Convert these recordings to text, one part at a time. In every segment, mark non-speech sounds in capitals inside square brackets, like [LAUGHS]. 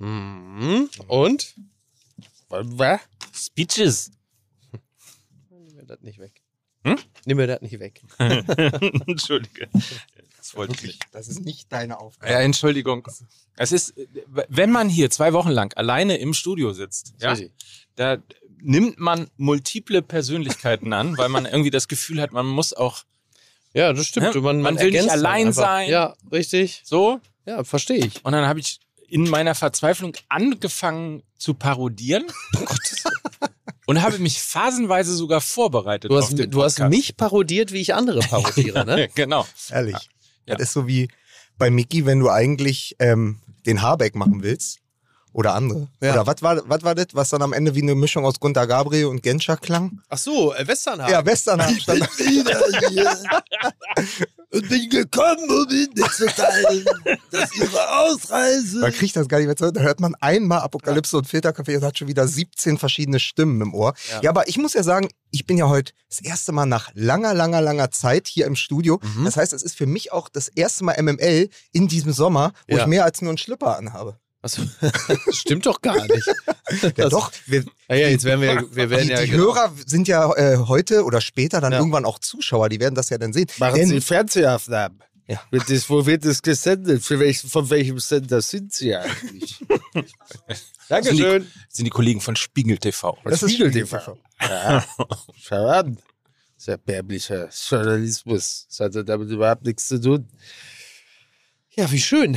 Mhm. Und? Was? Speeches. Nimm mir das nicht weg. Hm? Nimm mir das nicht weg. [LAUGHS] Entschuldige. Das wollte ich nicht. Das ist nicht deine Aufgabe. Ja, Entschuldigung. Es ist, wenn man hier zwei Wochen lang alleine im Studio sitzt, ja, da nimmt man multiple Persönlichkeiten an, weil man irgendwie das Gefühl hat, man muss auch Ja, das stimmt. Ja, Man, man will nicht allein sein. Ja, richtig. so. Ja, verstehe ich. Und dann habe ich in meiner Verzweiflung angefangen zu parodieren. und habe mich phasenweise sogar vorbereitet. Du auf hast, den du hast mich parodiert, wie ich andere [LAUGHS] parodiere, ne? [LAUGHS] genau. Ehrlich. Ja. Das ist so wie bei Mickey, wenn du eigentlich ähm, den Haarbeck machen willst. Oder andere. Ja. Oder was war, was war das, was dann am Ende wie eine Mischung aus Gunter Gabriel und Genscher klang? Ach so, äh, Westernhagen. Ja, Westernhagen stand wieder hier [LAUGHS] und bin gekommen, um Ihnen mitzuteilen, dass Ihre Ausreise. Man kriegt das gar nicht mehr zu. Da hört man einmal Apokalypse und Filterkaffee und hat schon wieder 17 verschiedene Stimmen im Ohr. Ja. Ja. aber ich muss ja sagen, ich bin ja heute das erste Mal nach langer, langer, langer Zeit hier im Studio. Mhm. Das heißt, es ist für mich auch das erste Mal MML in diesem Sommer, wo Ja. ich mehr als nur einen Schlipper anhabe. Achso, [LAUGHS] stimmt doch gar nicht. [LAUGHS] Ja, Das- doch. Wir, Ah ja, jetzt werden wir, [LAUGHS] wir werden die ja die genau- Hörer sind ja äh, heute oder später dann Ja. irgendwann auch Zuschauer. Die werden das ja dann sehen. Machen Denn- Sie Fernsehaufnahmen. Ja. Wird das, wo wird das gesendet? Für welch, von welchem Sender sind Sie eigentlich? Dankeschön. sind die Kollegen von Spiegel TV. das ist Spiegel Spiegel TV. Ja, schau an. Sehr erbärmlicher Journalismus. Das hatte damit überhaupt nichts zu tun. Ja, wie schön.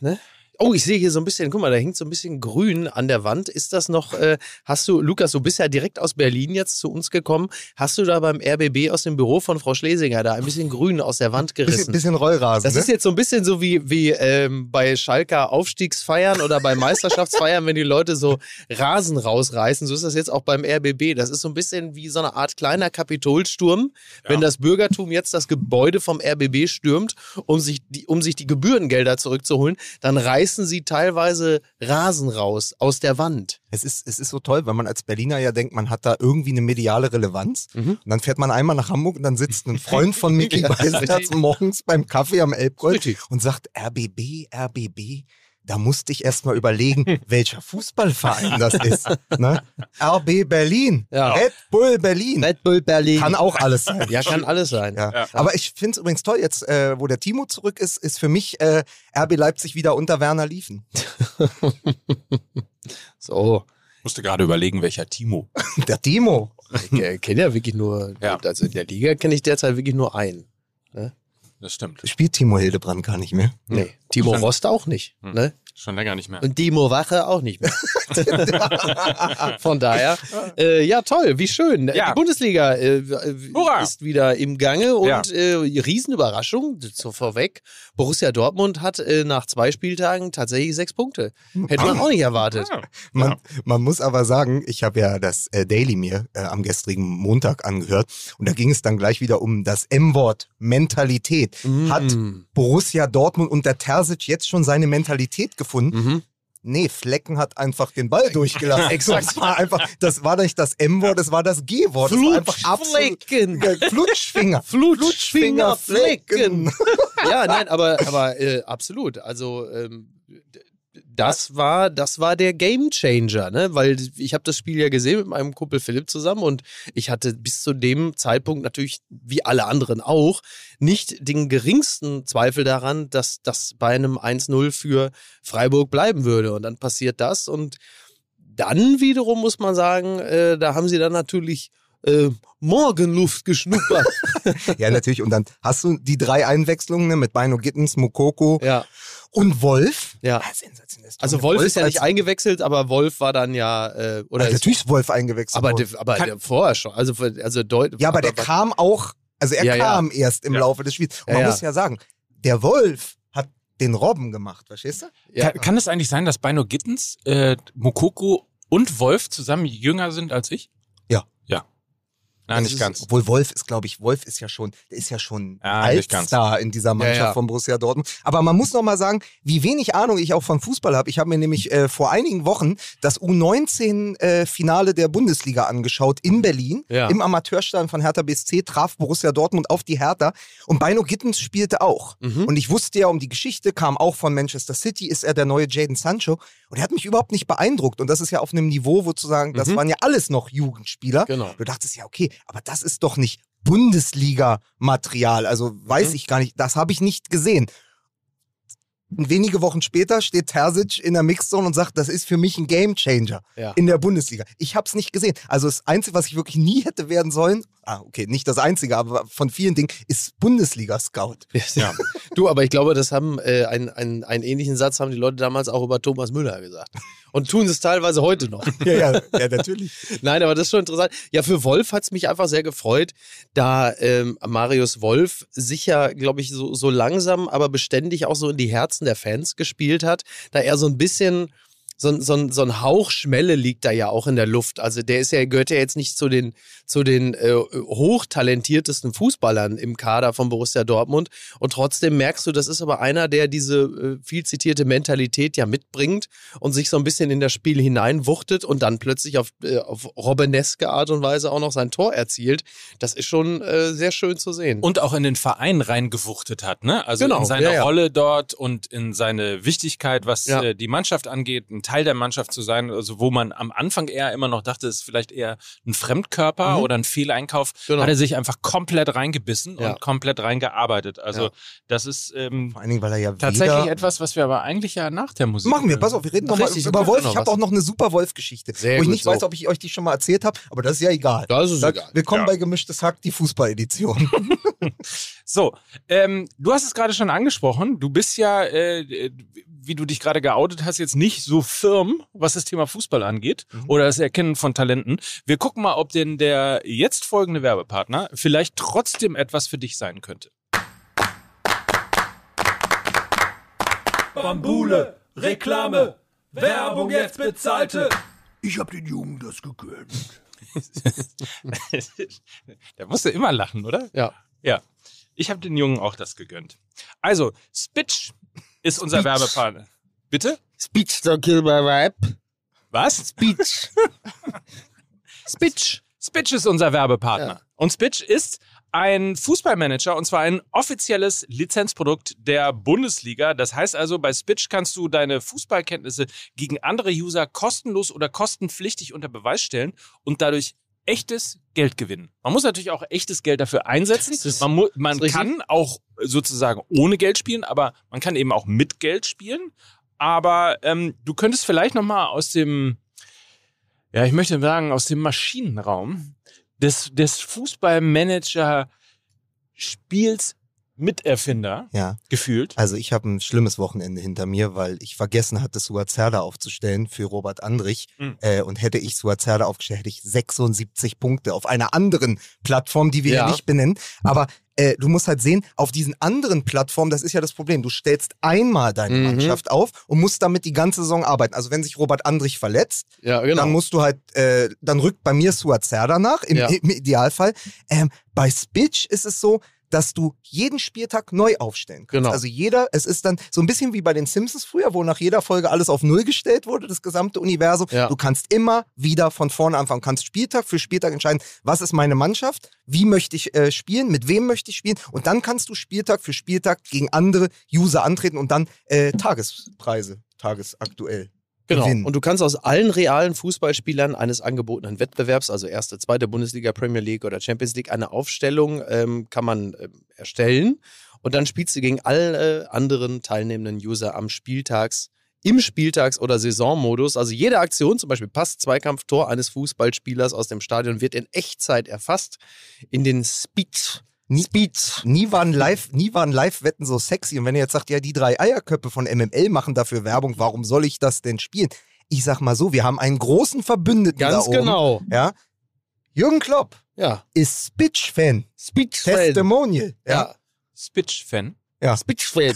Ne? Oh, ich sehe hier so ein bisschen, guck mal, da hängt so ein bisschen grün an der Wand. Ist das noch, äh, hast du, Lukas, du bist ja direkt aus Berlin jetzt zu uns gekommen. Hast du da beim RBB aus dem Büro von Frau Schlesinger da ein bisschen grün aus der Wand Bisschen, gerissen? bisschen Rollrasen. Das ne? ist jetzt so ein bisschen so wie, wie ähm, bei Schalker Aufstiegsfeiern oder bei Meisterschaftsfeiern, [LAUGHS] wenn die Leute so Rasen rausreißen. So ist das jetzt auch beim RBB. Das ist so ein bisschen wie so eine Art kleiner Kapitolsturm, wenn das Bürgertum jetzt das Gebäude vom RBB stürmt, um sich die, um sich die Gebührengelder zurückzuholen, dann reißen sie teilweise Rasen raus aus der Wand. Es ist, es ist so toll, weil man als Berliner ja denkt, man hat da irgendwie eine mediale Relevanz. Mhm. Und dann fährt man einmal nach Hamburg und dann sitzt ein Freund von [LAUGHS] Mickey Ja, Beisenherz morgens beim Kaffee am Elbgold und sagt RBB, RBB. Da musste ich erst mal überlegen, [LAUGHS] welcher Fußballverein das ist. Ne? RB Berlin, Ja. Red Bull Berlin. Red Bull Berlin. Kann auch alles sein. ja, kann alles sein. Ja. Aber ich finde es übrigens toll, jetzt, äh, wo der Timo zurück ist, ist für mich äh, RB Leipzig wieder unter Werner Liefen. [LAUGHS] So. Ich musste gerade überlegen, welcher Timo. [LAUGHS] Der Timo. Ich äh, kenne ja wirklich nur, Ja. also in der Liga kenne ich derzeit wirklich nur einen. Das stimmt. Spielt Timo Hildebrand gar nicht mehr. Nee, Timo Rost auch nicht. Hm. Ne? Schon länger nicht mehr. Und Timo Wache auch nicht mehr. [LAUGHS] Von daher, äh, ja toll, wie schön. Ja. Die Bundesliga äh, äh, ist wieder im Gange und Ja. äh, Riesenüberraschung, so vorweg. Borussia Dortmund hat äh, nach zwei Spieltagen tatsächlich sechs Punkte. Hätte man auch nicht erwartet. Ah, Man, Ja. man muss aber sagen, ich habe ja das äh, Daily mir äh, am gestrigen Montag angehört und da ging es dann gleich wieder um das M-Wort Mentalität. Hat Mm. Borussia Dortmund unter Terzic jetzt schon seine Mentalität gefunden? Mhm. Nee, Flecken hat einfach den Ball durchgelassen. [LAUGHS] Exakt. Das war einfach, das war nicht das M-Wort, das war das G-Wort. Flutschflecken. Flutschfinger. Flutschfinger Flecken. ja, nein, aber, aber äh, absolut. Also ähm, das war, das war der Game Changer, ne? Weil ich habe das Spiel ja gesehen mit meinem Kumpel Philipp zusammen und ich hatte bis zu dem Zeitpunkt natürlich, wie alle anderen auch, nicht den geringsten Zweifel daran, dass das bei einem 1-0 für Freiburg bleiben würde. Und dann passiert das und dann wiederum muss man sagen, äh, da haben sie dann natürlich äh, Morgenluft geschnuppert. [LAUGHS] Ja, natürlich. Und dann hast du die drei Einwechslungen ne, mit Bino Gittens, Mokoko ja. Und Wolf. Ja. Ah, sensationell. Also Wolf ist ja nicht eingewechselt, aber Wolf war dann ja äh, oder Also ist, natürlich ist Wolf eingewechselt. aber der, aber Kann- der vorher schon. Also also deut, Ja, aber der kam auch, also er Ja, ja. kam erst im Ja. Laufe des Spiels. Und Ja, man ja. muss ja sagen, der Wolf hat den Robben gemacht, verstehst du? ja, Kann, kann es eigentlich sein, dass Bino Gittens, äh, Mokoko und Wolf zusammen jünger sind als ich? Nein, nicht ist, ganz. Obwohl Wolf ist, glaube ich, Wolf ist ja schon, der ist ja schon Ja. Altstar in dieser Mannschaft Ja, ja. von Borussia Dortmund. Aber man muss noch mal sagen, wie wenig Ahnung ich auch von Fußball habe. Ich habe mir nämlich äh, vor einigen Wochen das U19-Finale der Bundesliga angeschaut in Berlin. Ja. Im Amateurstadion von Hertha BSC traf Borussia Dortmund auf die Hertha. Und Bino Gittens spielte auch. Mhm. Und ich wusste ja um die Geschichte, kam auch von Manchester City, ist er der neue Jaden Sancho. Und er hat mich überhaupt nicht beeindruckt. Und das ist ja auf einem Niveau, wo zu sagen, das Mhm. waren ja alles noch Jugendspieler. Genau. Du dachtest ja, okay, aber das ist doch nicht Bundesliga-Material. Also weiß Mhm. ich gar nicht, das habe ich nicht gesehen. Wenige Wochen später steht Terzic in der Mixzone und sagt, das ist für mich ein Gamechanger Ja. in der Bundesliga. Ich habe es nicht gesehen. Also das Einzige, was ich wirklich nie hätte werden sollen, ah, okay, nicht das Einzige, aber von vielen Dingen, ist Bundesliga-Scout. Ja. Du, aber ich glaube, das haben äh, einen, einen, einen ähnlichen Satz haben die Leute damals auch über Thomas Müller gesagt. Und tun es teilweise heute noch. [LAUGHS] Ja, ja, ja, natürlich. Nein, aber das ist schon interessant. Ja, für Wolf hat es mich einfach sehr gefreut, da ähm, Marius Wolf sicher, glaube ich, so, so langsam, aber beständig auch so in die Herzen der Fans gespielt hat, da er so ein bisschen. So, ein- so, so ein Hauch Schmelle liegt da ja auch in der Luft. Also der ist ja, gehört ja jetzt nicht zu den, zu den äh, hochtalentiertesten Fußballern im Kader von Borussia Dortmund. Und trotzdem merkst du, das ist aber einer, der diese äh, viel zitierte Mentalität ja mitbringt und sich so ein bisschen in das Spiel hineinwuchtet und dann plötzlich auf, äh, auf Robbeneske Art und Weise auch noch sein Tor erzielt. Das ist schon äh, sehr schön zu sehen. Und auch in den Verein reingewuchtet hat, ne? Also Genau, in seine ja, ja. Rolle dort und in seine Wichtigkeit, was Ja. äh, die Mannschaft angeht, ein Teil der Mannschaft zu sein, also wo man am Anfang eher immer noch dachte, es ist vielleicht eher ein Fremdkörper Mhm. oder ein Fehleinkauf, Genau. hat er sich einfach komplett reingebissen Ja. und komplett reingearbeitet. Also Ja. das ist ähm, Vor allen Dingen, weil er ja tatsächlich etwas, was wir aber eigentlich ja nach der Musik Machen wir, pass auf, wir reden nochmal über Wolf. Ich habe auch noch eine super Wolf-Geschichte, wo ich nicht so. weiß, ob ich euch die schon mal erzählt habe, aber das ist ja egal. Das ist Da- egal. Willkommen Ja. bei Gemischtes Hack, die Fußball-Edition. [LAUGHS] So, ähm, du hast es gerade schon angesprochen. Du bist ja, äh, wie du dich gerade geoutet hast, jetzt nicht so firm, was das Thema Fußball angeht oder das Erkennen von Talenten. Wir gucken mal, ob denn der jetzt folgende Werbepartner vielleicht trotzdem etwas für dich sein könnte. Bambule, Reklame, Werbung jetzt bezahlte. Ich hab den Jungen das gegönnt. [LAUGHS] Der musste immer lachen, oder? Ja. Ja. Ich habe den Jungen auch das gegönnt. Also, Spitch ist unser. Werbepartner. Bitte? Speech don't kill my rap. Was? Speech. [LAUGHS] Speech. Spitch ist unser Werbepartner. Ja. Und Spitch ist ein Fußballmanager und zwar ein offizielles Lizenzprodukt der Bundesliga. Das heißt also, bei Spitch kannst du deine Fußballkenntnisse gegen andere User kostenlos oder kostenpflichtig unter Beweis stellen und dadurch echtes Geld gewinnen. Man muss natürlich auch echtes Geld dafür einsetzen. Ist- man man kann auch sozusagen ohne Geld spielen, aber man kann eben auch mit Geld spielen. Aber ähm, du könntest vielleicht noch mal aus dem ja, ich möchte sagen, aus dem Maschinenraum des, des Fußballmanager-Spiels Miterfinder ja. gefühlt. Also ich habe ein schlimmes Wochenende hinter mir, weil ich vergessen hatte, Suazerda aufzustellen für Robert Andrich. Mhm. Äh, und hätte ich Suazerda aufgestellt, hätte ich 76 Punkte auf einer anderen Plattform, die wir Ja. hier nicht benennen. Aber äh, du musst halt sehen, auf diesen anderen Plattformen, das ist ja das Problem, du stellst einmal deine Mhm. Mannschaft auf und musst damit die ganze Saison arbeiten. Also wenn sich Robert Andrich verletzt, Ja, genau. dann musst du halt, äh, dann rückt bei mir Suazerda nach, im, [LAUGHS] im Idealfall. Ähm, bei Spitch ist es so, dass du jeden Spieltag neu aufstellen kannst. Genau. Also jeder, es ist dann so ein bisschen wie bei den Simpsons früher, wo nach jeder Folge alles auf Null gestellt wurde, das gesamte Universum. Ja. Du kannst immer wieder von vorne anfangen, kannst Spieltag für Spieltag entscheiden, was ist meine Mannschaft, wie möchte ich äh, spielen, mit wem möchte ich spielen und dann kannst du Spieltag für Spieltag gegen andere User antreten und dann äh, Tagespreise, tagesaktuell. Genau. gewinnen. Und du kannst aus allen realen Fußballspielern eines angebotenen Wettbewerbs, also erste, zweite Bundesliga, Premier League oder Champions League, eine Aufstellung ähm, kann man ähm, erstellen. Und dann spielst du gegen alle anderen teilnehmenden User am Spieltags, im Spieltags- oder Saisonmodus. Also jede Aktion, zum Beispiel Pass, Zweikampf, Tor eines Fußballspielers aus dem Stadion, wird in Echtzeit erfasst in den Speed. Nie- Speed. Nie waren Live, nie waren Live-Wetten so sexy. Und wenn ihr jetzt sagt, ja, die drei Eierköpfe von MML machen dafür Werbung, warum soll ich das denn spielen? Ich sag mal so, wir haben einen großen Verbündeten da Ganz oben. genau. Ja. Jürgen Klopp Ja. ist Spitch-Fan. Speed. Testimonial. Ja. Ja. Spitch-Fan. Ja. Speed-Fan.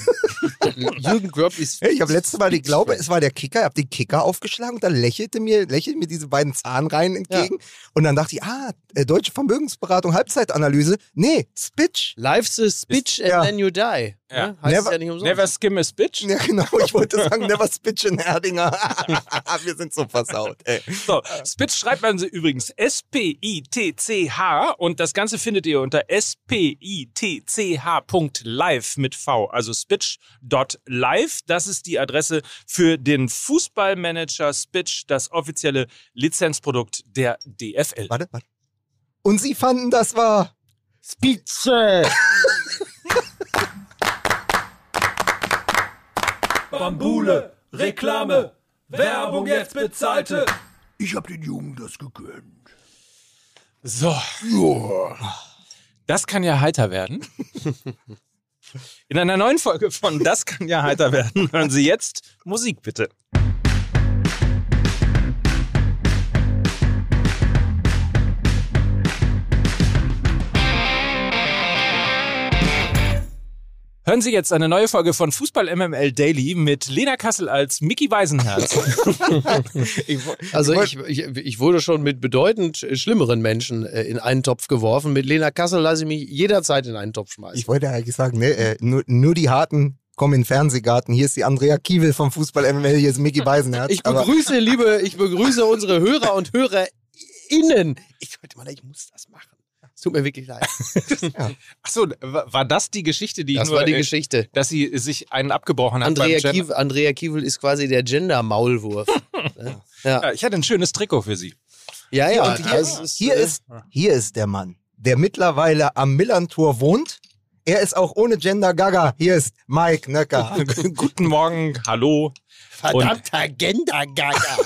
[LAUGHS] Jürgen Klopp ist Hey, Ich habe letztes Mal, ich glaube, es war der Kicker, ich habe den Kicker aufgeschlagen und da lächelte mir, lächelte mir diese beiden Zahnreihen entgegen. Und dann dachte ich, ah, äh, deutsche Vermögensberatung, Halbzeitanalyse. Nee, Spitch. Life's a speech and Ja. then you die. Ja. Ne? Heißt es Never- ja nicht umsonst. Never skim a Spitch. Ja, genau, ich wollte sagen, never Spitch in Erdinger. [LAUGHS] Wir sind so versaut, ey. So, Spitch schreibt man sie übrigens S-P-I-T-C-H und das Ganze findet ihr unter S-P-I-T-C-H.live mit mit V. Also spitch.live, das ist die Adresse für den Fußballmanager Spitch, das offizielle Lizenzprodukt der DFL. Warte, warte. Und sie fanden, das war Spitze! [LAUGHS] Bambule, Reklame, Werbung jetzt bezahlte. Ich hab den Jungen das gegönnt. So, Ja. das kann ja heiter werden. [LAUGHS] In einer neuen Folge von Das kann ja heiter werden hören Sie jetzt Musik bitte. Hören Sie jetzt eine neue Folge von Fußball MML Daily mit Lena Kassel als Mickey Weisenherz. [LAUGHS] Ich Also ich, ich, ich wurde schon mit bedeutend schlimmeren Menschen äh, in einen Topf geworfen. Mit Lena Kassel lasse ich mich jederzeit in einen Topf schmeißen. Ich wollte eigentlich sagen, ne, äh, nur, nur die Harten kommen in den Fernsehgarten. Hier ist die Andrea Kiewel vom Fußball MML, hier ist Mickey Beisenherz. Ich begrüße, liebe, ich begrüße unsere Hörer und HörerInnen. Ich wollte mal, ich muss das machen. Tut mir wirklich leid. [LAUGHS] Achso, war das die Geschichte, die Das nur, war die äh, Geschichte. dass sie sich einen abgebrochen hat Andrea, Andrea Kiewel ist quasi der Gender-Maulwurf. [LAUGHS] Ja, Ja, ich hatte ein schönes Trikot für sie. ja, ja. und hier, das ist, hier, äh, ist, hier ist der Mann, der mittlerweile am Millantor wohnt. Er ist auch ohne Gender Gaga. Hier ist Mike Nöcker. [LAUGHS] Guten Morgen, hallo. Verdammter Gender-Gaga.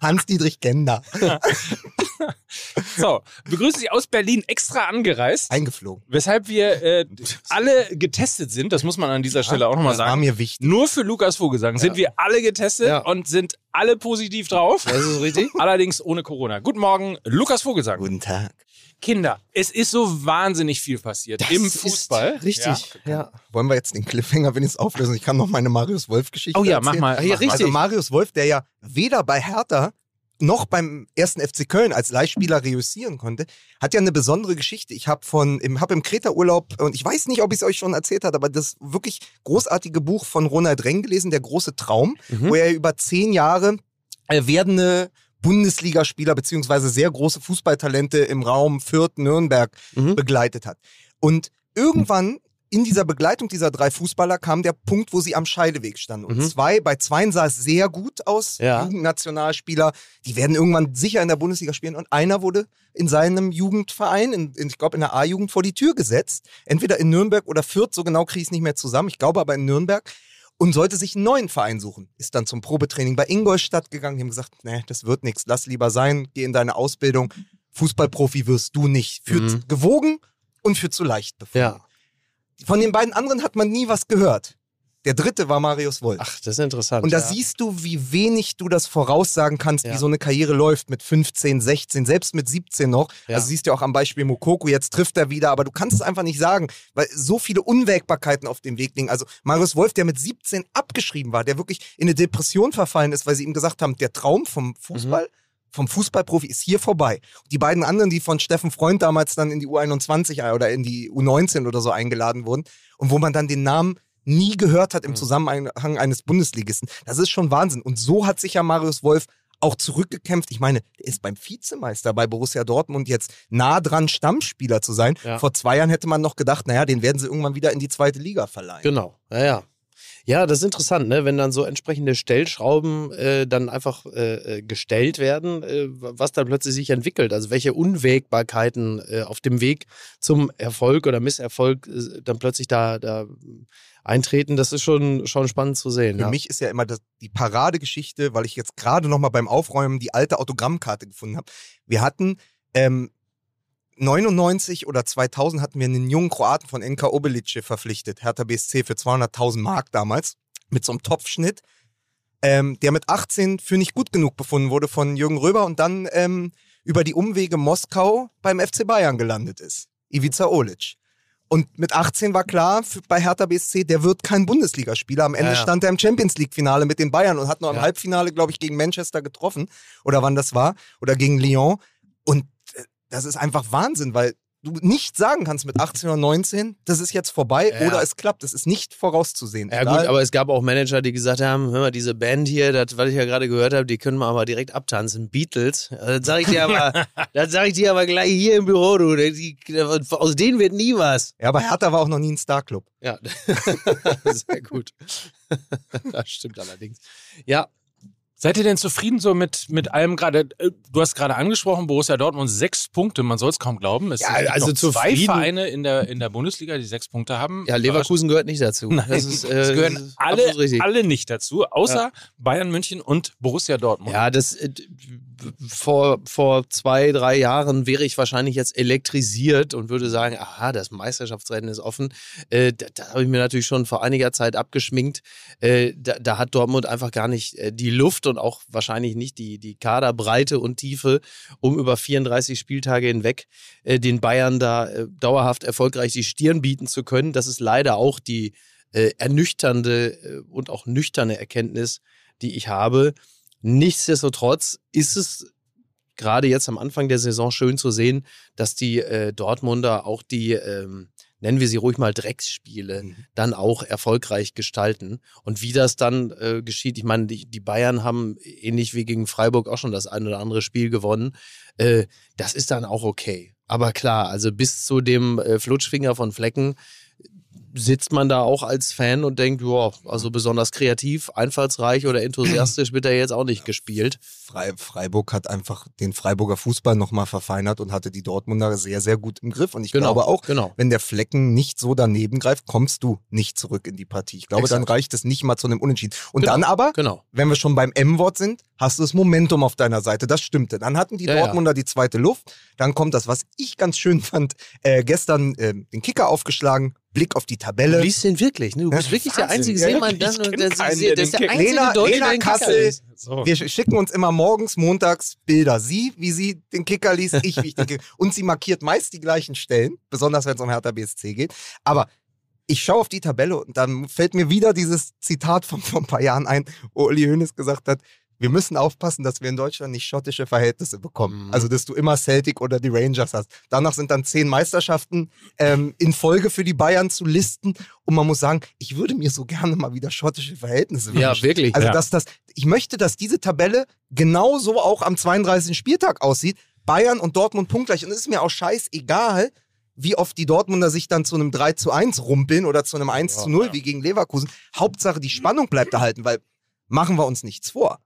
Hans-Dietrich Gender. [LAUGHS] [LAUGHS] So, begrüße Sie aus Berlin extra angereist, Eingeflogen. weshalb wir äh, alle getestet sind. Das muss man an dieser Stelle auch nochmal Das war sagen. mir wichtig. Nur für Lukas Vogelsang sind wir alle getestet Ja. und sind alle positiv drauf. Das ist richtig. Allerdings ohne Corona. Guten Morgen, Lukas Vogelsang. Guten Tag. Kinder, es ist so wahnsinnig viel passiert im ist Fußball. Richtig. Ja. Wollen wir jetzt den Cliffhanger wenigstens auflösen? Ich kann noch meine Marius Wolf-Geschichte Oh ja, mach erzählen. mal. Ah, ja, mach mal. richtig. Also Marius Wolf, der ja weder bei Hertha noch beim ersten FC Köln als Leihspieler reüssieren konnte, hat ja eine besondere Geschichte. Ich habe von im, hab im Kreta-Urlaub, und ich weiß nicht, ob ich es euch schon erzählt habe, aber das wirklich großartige Buch von Ronald Reng gelesen, Der große Traum, Mhm. wo er über zehn Jahre äh, werdende Bundesligaspieler beziehungsweise sehr große Fußballtalente im Raum Fürth, Nürnberg Mhm. begleitet hat. Und irgendwann in dieser Begleitung dieser drei Fußballer kam der Punkt, wo sie am Scheideweg standen. Und Mhm. zwei, bei zweien sah es sehr gut aus, Ja. Jugendnationalspieler, die werden irgendwann sicher in der Bundesliga spielen. Und einer wurde in seinem Jugendverein, in, in, ich glaube in der A-Jugend, vor die Tür gesetzt. Entweder in Nürnberg oder Fürth, so genau kriege ich es nicht mehr zusammen. Ich glaube aber in Nürnberg. Und sollte sich einen neuen Verein suchen. Ist dann zum Probetraining bei Ingolstadt gegangen. Die haben gesagt, nee, das wird nichts, lass lieber sein, geh in deine Ausbildung. Fußballprofi wirst du nicht. Für Mhm. gewogen und für zu leicht befunden. Ja. Von den beiden anderen hat man nie was gehört. Der dritte war Marius Wolf. Ach, das ist interessant. und da ja. siehst du, wie wenig du das voraussagen kannst, Ja. wie so eine Karriere läuft mit 15, 16, selbst mit 17 noch. Ja. Also siehst du auch am Beispiel Mokoko, jetzt trifft er wieder, aber du kannst es einfach nicht sagen, weil so viele Unwägbarkeiten auf dem Weg liegen. Also Marius Wolf, der mit 17 abgeschrieben war, der wirklich in eine Depression verfallen ist, weil sie ihm gesagt haben, der Traum vom Fußball, vom Fußballprofi ist hier vorbei. Die beiden anderen, die von Steffen Freund damals dann in die U21 oder in die U19 oder so eingeladen wurden und wo man dann den Namen nie gehört hat im Zusammenhang eines Bundesligisten. Das ist schon Wahnsinn. Und so hat sich ja Marius Wolf auch zurückgekämpft. Ich meine, der ist beim Vizemeister bei Borussia Dortmund jetzt nah dran, Stammspieler zu sein. Ja. Vor zwei Jahren hätte man noch gedacht, naja, den werden sie irgendwann wieder in die zweite Liga verleihen. Genau, ja, ja. Ja, das ist interessant, ne? wenn dann so entsprechende Stellschrauben äh, dann einfach äh, äh, gestellt werden, äh, was dann plötzlich sich entwickelt. Also welche Unwägbarkeiten äh, auf dem Weg zum Erfolg oder Misserfolg äh, dann plötzlich da, da eintreten, das ist schon, schon spannend zu sehen. Für ja. mich ist ja immer das, die Paradegeschichte, weil ich jetzt gerade noch mal beim Aufräumen die alte Autogrammkarte gefunden habe. Wir hatten ähm, 99 oder 2000 hatten wir einen jungen Kroaten von NK Obelice verpflichtet, Hertha BSC für 200.000 Mark damals, mit so einem Topfschnitt, ähm, der mit 18 für nicht gut genug befunden wurde von Jürgen Röber und dann ähm, über die Umwege Moskau beim FC Bayern gelandet ist. Ivica Olic. Und mit 18 war klar für, bei Hertha BSC, der wird kein Bundesligaspieler. Am Ende Ja, ja. stand er im Champions League-Finale mit den Bayern und hat noch im Ja. Halbfinale, glaube ich, gegen Manchester getroffen. Oder wann das war. Oder gegen Lyon. Und das ist einfach Wahnsinn, weil du nicht sagen kannst mit 18 oder 19, das ist jetzt vorbei Ja. oder es klappt. Das ist nicht vorauszusehen. Ja Egal. gut, aber es gab auch Manager, die gesagt haben, hör mal, diese Band hier, das, was ich ja gerade gehört habe, die können wir aber direkt abtanzen. Beatles. Das sag ich dir aber, [LAUGHS] das sag ich dir aber gleich hier im Büro, du. Die, aus denen wird nie was. ja, aber Hertha war auch noch nie ein Starclub. Ja, [LAUGHS] sehr gut. [LAUGHS] Das stimmt allerdings. Ja, Seid ihr denn zufrieden so mit, mit allem gerade? äh, Du hast gerade angesprochen, Borussia Dortmund sechs Punkte, man soll es kaum glauben. Es Ja, gibt also noch zwei Vereine in der, in der Bundesliga, die sechs Punkte haben. ja Leverkusen gehört nicht dazu. Nein, das ist, [LAUGHS] äh, es gehören alle, alle nicht dazu, außer Bayern München und Borussia Dortmund. Ja, das äh, vor, vor zwei, drei Jahren wäre ich wahrscheinlich jetzt elektrisiert und würde sagen, aha, das Meisterschaftsrennen ist offen. Äh, da da habe ich mir natürlich schon vor einiger Zeit abgeschminkt. Äh, da, da hat Dortmund einfach gar nicht äh, die Luft und auch wahrscheinlich nicht die, die Kaderbreite und Tiefe, um über 34 Spieltage hinweg äh, den Bayern da äh, dauerhaft erfolgreich die Stirn bieten zu können. Das ist leider auch die äh, ernüchternde äh, und auch nüchterne Erkenntnis, die ich habe. Nichtsdestotrotz ist es gerade jetzt am Anfang der Saison schön zu sehen, dass die äh, Dortmunder auch die, ähm, nennen wir sie ruhig mal Drecksspiele, Mhm. dann auch erfolgreich gestalten. Und wie das dann äh, geschieht, ich meine, die, die Bayern haben ähnlich wie gegen Freiburg auch schon das ein oder andere Spiel gewonnen. Äh, das ist dann auch okay. Aber klar, also bis zu dem äh, Flutschfinger von Flecken sitzt man da auch als Fan und denkt, ja, also besonders kreativ, einfallsreich oder enthusiastisch wird er jetzt auch nicht gespielt. Frei, Freiburg hat einfach den Freiburger Fußball nochmal verfeinert und hatte die Dortmunder sehr, sehr gut im Griff. Und ich glaube auch, genau. wenn der Flecken nicht so daneben greift, kommst du nicht zurück in die Partie. Ich glaube, Exakt. dann reicht es nicht mal zu einem Unentschieden. Und Genau. dann aber, Genau. wenn wir schon beim M-Wort sind, hast du das Momentum auf deiner Seite. Das stimmte. Dann hatten die Ja, ja. Dortmunder die zweite Luft. Dann kommt das, was ich ganz schön fand, äh, gestern äh, den Kicker aufgeschlagen, Blick auf die Du Tabelle. liest den wirklich, ne? Du Ja, bist wirklich der Wahnsinn. einzige Ja, Seemann, das, der ist der einzige Lena- Deutsche, Lena der den Kicker Kassel. liest. So. Wir sch- schicken uns immer morgens, montags Bilder. Sie, wie sie den Kicker liest, [LAUGHS] ich, wie ich den Kicker. Und sie markiert meist die gleichen Stellen, besonders wenn es um Hertha BSC geht. Aber ich schaue auf die Tabelle und dann fällt mir wieder dieses Zitat von vor ein paar Jahren ein, wo Uli Hoeneß gesagt hat, wir müssen aufpassen, dass wir in Deutschland nicht schottische Verhältnisse bekommen. Mhm. Also, dass du immer Celtic oder die Rangers hast. Danach sind dann zehn Meisterschaften ähm, in Folge für die Bayern zu listen. Und man muss sagen, ich würde mir so gerne mal wieder schottische Verhältnisse Ja, wünschen. wirklich. Also, Ja. dass das, ich möchte, dass diese Tabelle genauso auch am 32. Spieltag aussieht. Bayern und Dortmund punktgleich. Und es ist mir auch scheißegal, wie oft die Dortmunder sich dann zu einem 3 zu 1 rumpeln oder zu einem 1 zu 0 wie gegen Leverkusen. Hauptsache, die Spannung bleibt erhalten, weil machen wir uns nichts vor.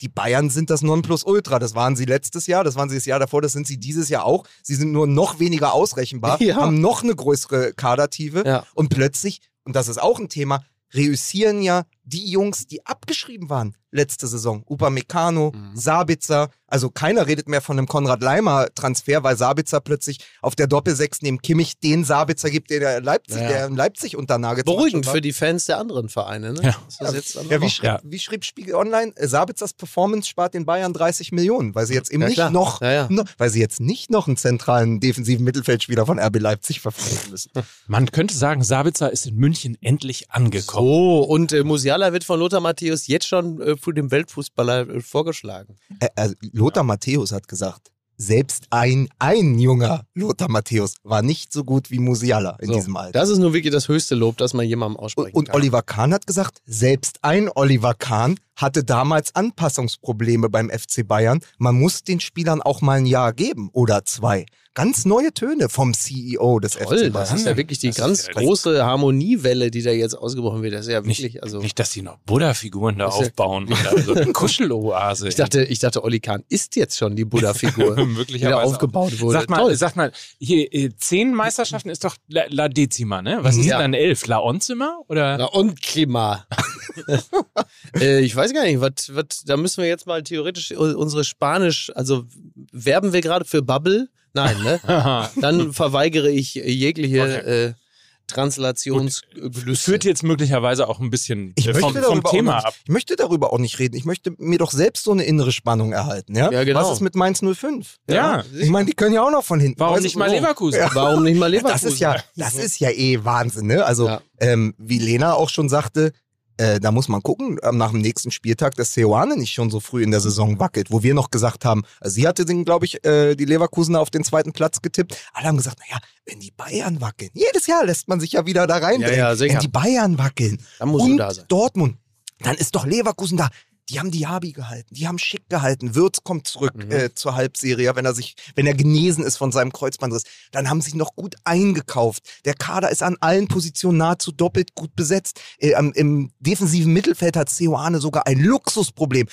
Die Bayern sind das Nonplusultra. Das waren sie letztes Jahr, das waren sie das Jahr davor, das sind sie dieses Jahr auch. Sie sind nur noch weniger ausrechenbar, [LAUGHS] Ja. haben noch eine größere Kadertiefe Ja. und plötzlich, und das ist auch ein Thema, reüssieren ja die Jungs, die abgeschrieben waren letzte Saison. Upamecano, Mhm. Sabitzer. Also keiner redet mehr von einem Konrad-Leimer-Transfer, weil Sabitzer plötzlich auf der Doppelsechs neben Kimmich den Sabitzer gibt, der, der, Leipzig, Ja. der in Leipzig unter Nagelsmann Beruhigend für die Fans der anderen Vereine, ne? Ja. Das ist jetzt dann Ja, wie, schrieb, Ja. wie schrieb Spiegel Online? Äh, Sabitzers Performance spart den Bayern 30 Millionen, weil sie jetzt eben Ja, nicht klar. noch, Ja, ja. noch, weil sie jetzt nicht noch einen zentralen defensiven Mittelfeldspieler von RB Leipzig verpflichten müssen. Man könnte sagen, Sabitzer ist in München endlich angekommen. So, und äh, Musiala wird von Lothar Matthäus jetzt schon äh, für den Weltfußballer äh, vorgeschlagen. Äh, äh, Lothar Matthäus hat gesagt, selbst ein, ein junger Lothar Matthäus war nicht so gut wie Musiala in So, diesem Alter. Das ist nur wirklich das höchste Lob, das man jemandem aussprechen Und, und kann. Oliver Kahn hat gesagt, selbst ein Oliver Kahn hatte damals Anpassungsprobleme beim FC Bayern. Man muss den Spielern auch mal ein Jahr geben oder zwei. Ganz neue Töne vom CEO des Toll, FC das Bayern. ist ja wirklich die Das ganz ja- große Harmoniewelle, die da jetzt ausgebrochen wird. Das ist ja Nicht, wirklich, also. nicht, dass die noch Buddha-Figuren da Das ja- aufbauen. [LAUGHS] Oder so eine Kuscheloase. Ich dachte, ich dachte, Olli Kahn ist jetzt schon die Buddha-Figur, [LAUGHS] die da aufgebaut wurde. Sag mal, Toll. sag mal, hier äh, zehn Meisterschaften ist doch La, La Decima, ne? Was ist Ja. denn dann elf? La Onzima? Oder? Na und Klima. äh, ich weiß gar nicht, was, was, da müssen wir jetzt mal theoretisch unsere Spanisch, also werben wir gerade für Bubble? Nein, ne? [LAUGHS] Dann verweigere ich jegliche Okay. äh, Translationsgelüste. Führt jetzt möglicherweise auch ein bisschen Ich möchte, vom, vom darüber auch Thema noch, ab. ich möchte darüber auch nicht reden. Ich möchte mir doch selbst so eine innere Spannung erhalten. Ja, Ja, genau. Was ist mit Mainz 05? Ja. Ich meine, die können ja auch noch von hinten. Warum Weißt nicht mal so. Leverkusen? Ja. Warum nicht mal Leverkusen? Das ist ja, das ist ja eh Wahnsinn, ne? Also, Ja. ähm, wie Lena auch schon sagte, äh, da muss man gucken, äh, nach dem nächsten Spieltag, dass Seoane nicht schon so früh in der Saison wackelt, wo wir noch gesagt haben, also sie hatte den, glaube ich, äh, die Leverkusener auf den zweiten Platz getippt. Alle haben gesagt, naja, wenn die Bayern wackeln, jedes Jahr lässt man sich ja wieder da rein. Ja, ja, wenn die Bayern wackeln Dann musst und da sein. Dortmund, dann ist doch Leverkusen da. Die haben Diaby gehalten, die haben Schick gehalten. Würz kommt zurück Mhm. äh, zur Halbserie, wenn er sich, wenn er genesen ist von seinem Kreuzbandriss. Dann haben sie noch gut eingekauft. Der Kader ist an allen Positionen nahezu doppelt gut besetzt. Äh, am- Im defensiven Mittelfeld hat Seoane sogar ein Luxusproblem.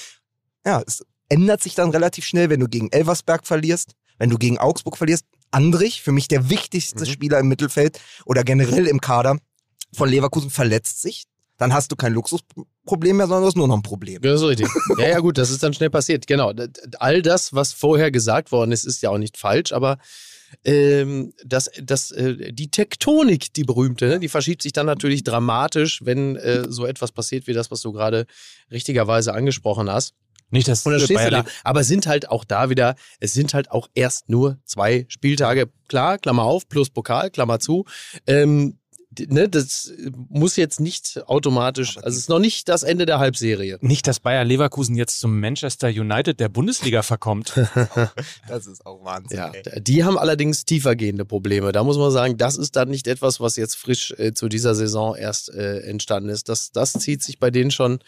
Ja, es ändert sich dann relativ schnell, wenn du gegen Elversberg verlierst, wenn du gegen Augsburg verlierst. Andrich, für mich der wichtigste Mhm. Spieler im Mittelfeld oder generell im Kader von Leverkusen, verletzt sich. Dann hast du kein Luxusproblem mehr, sondern du hast nur noch ein Problem. Das ist richtig. [LAUGHS] Ja, ja, gut, das ist dann schnell passiert. Genau. All das, was vorher gesagt worden ist, ist ja auch nicht falsch, aber ähm, das, das, äh, die Tektonik, die berühmte, ne, die verschiebt sich dann natürlich dramatisch, wenn äh, so etwas passiert wie das, was du gerade richtigerweise angesprochen hast. Nicht, dass Und dann stehst du da. Aber es sind halt auch da wieder, es sind halt auch erst nur zwei Spieltage. Klar, Klammer auf, plus Pokal, Klammer zu. Ähm, ne, das muss jetzt nicht automatisch, also es ist noch nicht das Ende der Halbserie. Nicht, dass Bayer Leverkusen jetzt zum Manchester United der Bundesliga verkommt. [LAUGHS] Das ist auch Wahnsinn. Ja, ey. die haben allerdings tiefergehende Probleme. Da muss man sagen, das ist dann nicht etwas, was jetzt frisch äh, zu dieser Saison erst äh, entstanden ist. Das, das zieht sich bei denen schon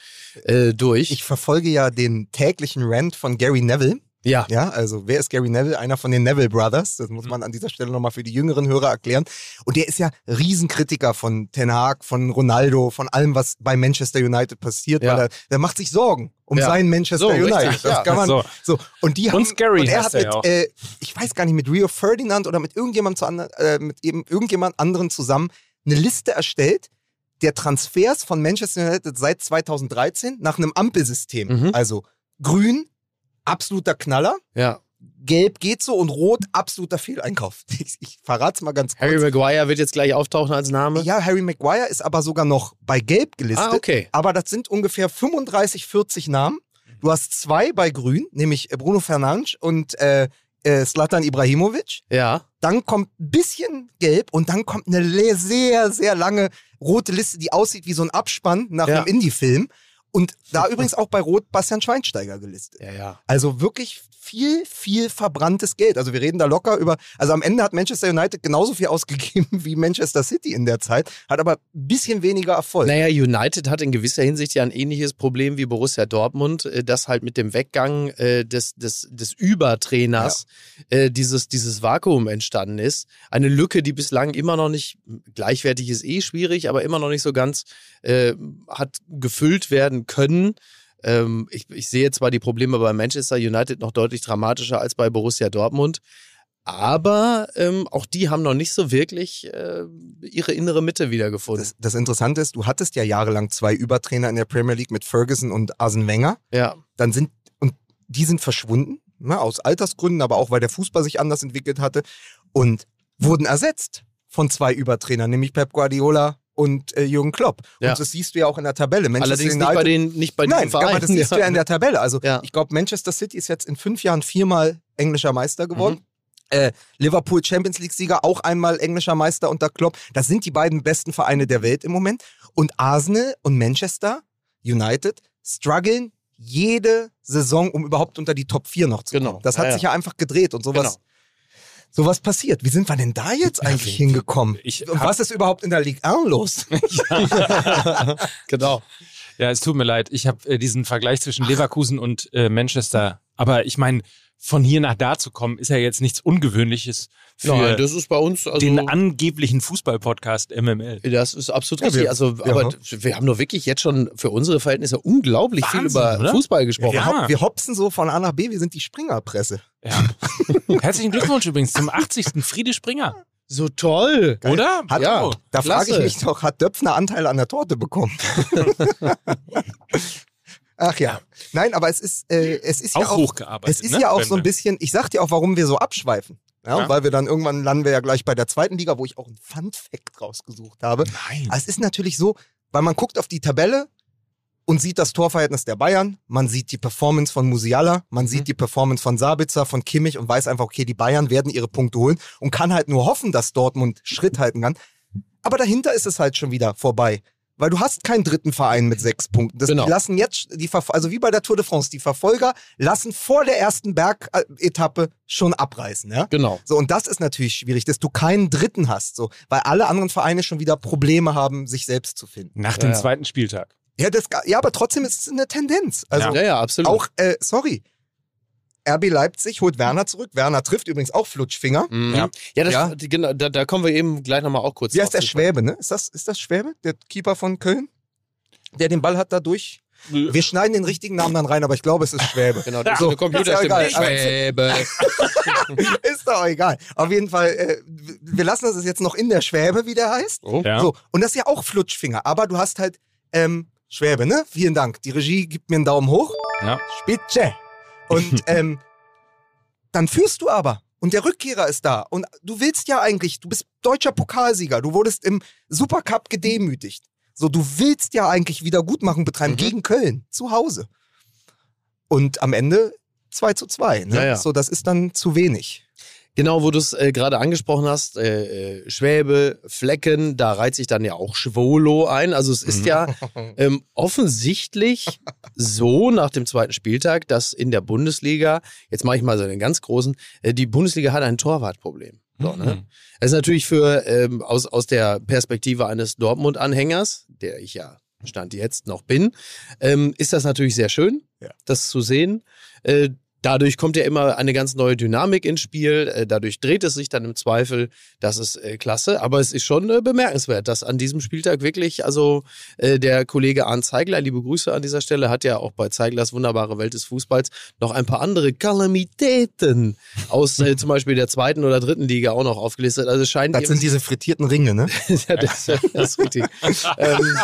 äh, durch. Ich verfolge ja den täglichen Rant von Gary Neville. Ja, Ja, also wer ist Gary Neville? Einer von den Neville Brothers. Das muss man an dieser Stelle nochmal für die jüngeren Hörer erklären. Und der ist ja Riesenkritiker von Ten Hag, von Ronaldo, von allem, was bei Manchester United passiert, Ja. weil er, der macht sich Sorgen um Ja. sein Manchester So, United. richtig, das ja. kann man So. so. Und die haben, Und Scary und er hat mit, äh, ich weiß gar nicht, mit Rio Ferdinand oder mit irgendjemand zu ander, äh, mit eben irgendjemand anderen zusammen eine Liste erstellt der Transfers von Manchester United seit 2013 nach einem Ampelsystem. Mhm. Also grün, absoluter Knaller. ja. Gelb geht so und Rot absoluter Fehleinkauf. [LAUGHS] Ich, ich verrate es mal ganz kurz. Harry Maguire wird jetzt gleich auftauchen als Name. ja, Harry Maguire ist aber sogar noch bei Gelb gelistet. ah, okay. Aber das sind ungefähr 35, 40 Namen. Du hast zwei bei Grün, nämlich Bruno Fernandes und äh, äh, Ibrahimovic. Ja. Dann kommt ein bisschen Gelb und dann kommt eine sehr, sehr lange rote Liste, die aussieht wie so ein Abspann nach Ja. einem Indie-Film. Und da übrigens auch bei Rot Bastian Schweinsteiger gelistet. Ja, ja. Also wirklich viel, viel verbranntes Geld. Also wir reden da locker über, also am Ende hat Manchester United genauso viel [LAUGHS] ausgegeben wie Manchester City in der Zeit, hat aber ein bisschen weniger Erfolg. Naja, United hat in gewisser Hinsicht ja ein ähnliches Problem wie Borussia Dortmund, äh, dass halt mit dem Weggang äh, des, des, des Übertrainers äh, dieses, dieses Vakuum entstanden ist. Eine Lücke, die bislang immer noch nicht, gleichwertig ist eh schwierig, aber immer noch nicht so ganz äh, hat gefüllt werden können. Ähm, ich, ich sehe zwar die Probleme bei Manchester United noch deutlich dramatischer als bei Borussia Dortmund. Aber ähm, auch die haben noch nicht so wirklich äh, ihre innere Mitte wiedergefunden. Das, das Interessante ist, du hattest ja jahrelang zwei Übertrainer in der Premier League mit Ferguson und Arsene Wenger. ja. Dann sind, und die sind verschwunden, ne, aus Altersgründen, aber auch weil der Fußball sich anders entwickelt hatte und wurden ersetzt von zwei Übertrainern, nämlich Pep Guardiola und äh, Jürgen Klopp. Ja. Und das siehst du ja auch in der Tabelle. Manchester Allerdings nicht United- bei den, nicht bei Nein, den Vereinen. aber das siehst du ja in der [LAUGHS] Tabelle. Also Ja. ich glaube, Manchester City ist jetzt in fünf Jahren viermal englischer Meister geworden. Mhm. Äh, Liverpool Champions League-Sieger, auch einmal englischer Meister unter Klopp. Das sind die beiden besten Vereine der Welt im Moment. Und Arsenal und Manchester United strugglen jede Saison, um überhaupt unter die Top 4 noch zu kommen. Genau. Das hat Ja, sich ja. ja einfach gedreht und sowas. Genau. Sowas passiert. Wie sind wir denn da jetzt eigentlich wie- hingekommen? was ist überhaupt in der Ligue 1 los? [LAUGHS] genau. Ja, es tut mir leid. Ich habe äh, diesen Vergleich zwischen Leverkusen und äh, Manchester. Aber ich meine, von hier nach da zu kommen, ist ja jetzt nichts Ungewöhnliches für Nein, das ist bei uns also den angeblichen Fußball-Podcast MML. das ist absolut Ja, richtig. wir- also, ja. aber wir haben nur wirklich jetzt schon für unsere Verhältnisse unglaublich viel Wahnsinn, über oder? Fußball gesprochen. Ja. Wir, wir hopsen so von A nach B, wir sind die Springerpresse. Ja. [LAUGHS] Herzlichen Glückwunsch übrigens zum 80. Friede Springer. So toll. Oder? Hat, Ja. Da frage ich mich doch, hat Döpfner Anteile an der Torte bekommen? [LAUGHS] [LAUGHS] Ach ja. Nein, aber es ist, äh, es ist Auch ja auch, hochgearbeitet. es ist ne? ja auch so ein bisschen, ich sag dir auch, warum wir so abschweifen. Ja, Ja. Weil wir dann irgendwann landen wir ja gleich bei der zweiten Liga, wo ich auch einen Fun-Fact rausgesucht habe. Nein. Aber es ist natürlich so, weil man guckt auf die Tabelle und sieht das Torverhältnis der Bayern, man sieht die Performance von Musiala, man Mhm. sieht die Performance von Sabitzer, von Kimmich und weiß einfach, okay, die Bayern werden ihre Punkte holen und kann halt nur hoffen, dass Dortmund Schritt halten kann. Aber dahinter ist es halt schon wieder vorbei. Weil du hast keinen dritten Verein mit sechs Punkten. Das, Genau. Die lassen jetzt, die, also wie bei der Tour de France, die Verfolger lassen vor der ersten Bergetappe schon abreißen. Ja? Genau. So, und das ist natürlich schwierig, dass du keinen dritten hast, so, weil alle anderen Vereine schon wieder Probleme haben, sich selbst zu finden. Nach dem Ja. zweiten Spieltag. Ja, das, ja, aber trotzdem ist es eine Tendenz. Also Ja, ja, absolut. auch, äh, sorry, RB Leipzig holt Werner zurück. Werner trifft übrigens auch Flutschfinger. Mhm. Ja. Ja, das, Ja. die- Genau, da, da kommen wir eben gleich nochmal auch kurz Wie heißt der Schwäbe, ne? Ist das, ist das Schwäbe? Der Keeper von Köln? Der den Ball hat da durch? Wir schneiden den richtigen Namen dann rein, aber ich glaube, es ist Schwäbe. [LAUGHS] Genau, das [LAUGHS] ist So, eine Computerstimme. ist ja egal. Schwäbe. [LAUGHS] ist doch egal. Auf jeden Fall, äh, wir lassen das jetzt noch in der Schwäbe, wie der heißt. Oh. Ja. So, und das ist ja auch Flutschfinger, aber du hast halt ähm, Schwäbe, ne? Vielen Dank. Die Regie gibt mir einen Daumen hoch. Ja. Spitze. Und [LAUGHS] ähm, dann führst du aber. Und der Rückkehrer ist da. Und du willst ja eigentlich, du bist deutscher Pokalsieger. Du wurdest im Supercup gedemütigt. So, du willst ja eigentlich Wiedergutmachung betreiben Mhm. gegen Köln, zu Hause. Und am Ende 2 zu 2. Ne? Ja, ja. So, das ist dann zu wenig. Genau, wo du es äh, gerade angesprochen hast, äh, äh, Schwäbe, Flecken, da reiht sich dann ja auch Schwolo ein. Also es ist ja [LAUGHS] ähm, offensichtlich so nach dem zweiten Spieltag, dass in der Bundesliga, jetzt mache ich mal so den ganz großen, äh, die Bundesliga hat ein Torwartproblem. So, ne? Mhm. Das ist natürlich für ähm, aus, aus der Perspektive eines Dortmund-Anhängers, der ich ja Stand jetzt noch bin, ähm, ist das natürlich sehr schön, Ja. das zu sehen. Äh, dadurch kommt ja immer eine ganz neue Dynamik ins Spiel. Äh, dadurch dreht es sich dann im Zweifel. Das ist äh, klasse. Aber es ist schon äh, bemerkenswert, dass an diesem Spieltag wirklich, also äh, der Kollege Arndt Zeigler, liebe Grüße an dieser Stelle, hat ja auch bei Zeiglers wunderbare Welt des Fußballs noch ein paar andere Kalamitäten aus äh, zum Beispiel der zweiten oder dritten Liga auch noch aufgelistet. Also scheint Das sind diese frittierten Ringe, ne? [LAUGHS] ja, das, das ist richtig. ähm,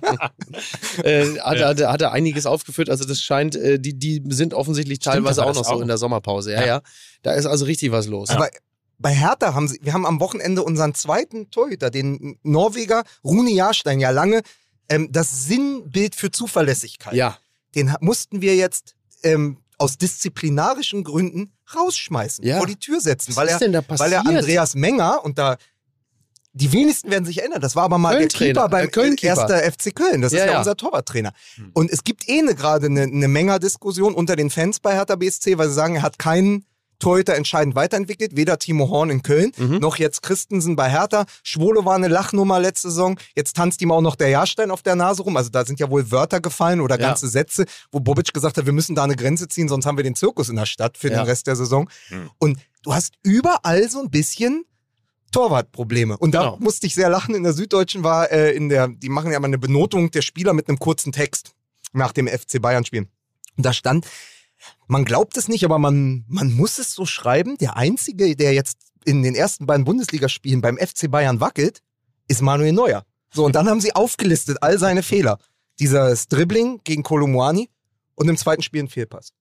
[LAUGHS] äh, hat, er- hat, hat er einiges aufgeführt. Also das scheint, äh, die, die sind offensichtlich teilweise da war auch noch so auch. in der Sommerpause. Ja, ja. Da ist also richtig was los. Aber bei Hertha haben sie, wir haben am Wochenende unseren zweiten Torhüter, den Norweger Rune Jahrstein, ja lange ähm, das Sinnbild für Zuverlässigkeit. ja, Den mussten wir jetzt ähm, aus disziplinarischen Gründen rausschmeißen, Ja. vor die Tür setzen, was weil ist er, denn da weil er Andreas Menger und da die wenigsten werden sich erinnern. Das war aber mal der Keeper beim äh, Köln-Keeper. erster FC Köln. Das Ja, ist ja, ja. unser Torwarttrainer. Und es gibt eh ne, gerade eine ne Menger-Diskussion unter den Fans bei Hertha BSC, weil sie sagen, er hat keinen Torhüter entscheidend weiterentwickelt, weder Timo Horn in Köln, Mhm. noch jetzt Christensen bei Hertha. Schwolo war eine Lachnummer letzte Saison. Jetzt tanzt ihm auch noch der Jahrstein auf der Nase rum. Also da sind ja wohl Wörter gefallen oder Ja. ganze Sätze, wo Bobic gesagt hat, wir müssen da eine Grenze ziehen, sonst haben wir den Zirkus in der Stadt für Ja. den Rest der Saison. Und du hast überall so ein bisschen Torwartprobleme. Und da Genau. musste ich sehr lachen. In der Süddeutschen war äh, in der, die machen ja mal eine Benotung der Spieler mit einem kurzen Text nach dem FC Bayern-Spiel. Und da stand, man glaubt es nicht, aber man, man muss es so schreiben. Der Einzige, der jetzt in den ersten beiden Bundesligaspielen beim FC Bayern wackelt, ist Manuel Neuer. So, und dann haben sie aufgelistet all seine Fehler. Dieses Dribbling gegen Kolumuani und im zweiten Spiel ein Fehlpass.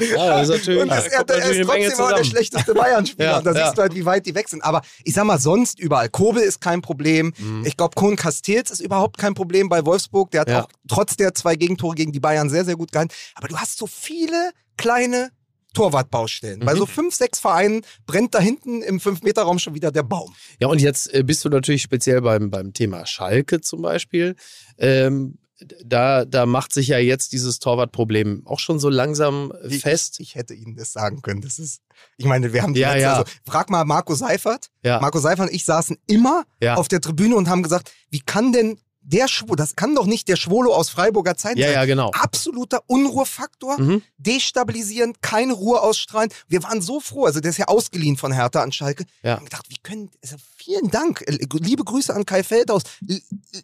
Ja, das ist natürlich, Und das, da er, er ist trotzdem auch der schlechteste Bayern-Spieler. Ja, da ja. siehst du halt, wie weit die weg sind. Aber ich sag mal, sonst überall. Kobel ist kein Problem. Mhm. Ich glaube, Kohn Castells ist überhaupt kein Problem bei Wolfsburg. Der hat Ja. auch trotz der zwei Gegentore gegen die Bayern sehr, sehr gut gehalten. Aber du hast so viele kleine Torwartbaustellen. Bei Mhm. so fünf, sechs Vereinen brennt da hinten im Fünf-Meter-Raum schon wieder der Baum. Ja, und jetzt äh, bist du natürlich speziell beim, beim Thema Schalke zum Beispiel. Ähm, da, da macht sich ja jetzt dieses Torwartproblem auch schon so langsam äh, Wie- fest. Ich hätte Ihnen das sagen können. Das ist, ich meine, wir haben die Ja, letzte, ja. also, frag mal Marco Seifert. Ja. Marco Seifert und ich saßen immer Ja. auf der Tribüne und haben gesagt, wie kann denn der Schwolo, das kann doch nicht der Schwolo aus Freiburger Zeit Ja, sein. ja, genau. Absoluter Unruhefaktor, Mhm. destabilisierend, keine Ruhe ausstrahlen. Wir waren so froh, also der ist ja ausgeliehen von Hertha an Schalke. Ja. Wir haben gedacht, wie können, also vielen Dank, äh, liebe Grüße an Kai Feldhaus.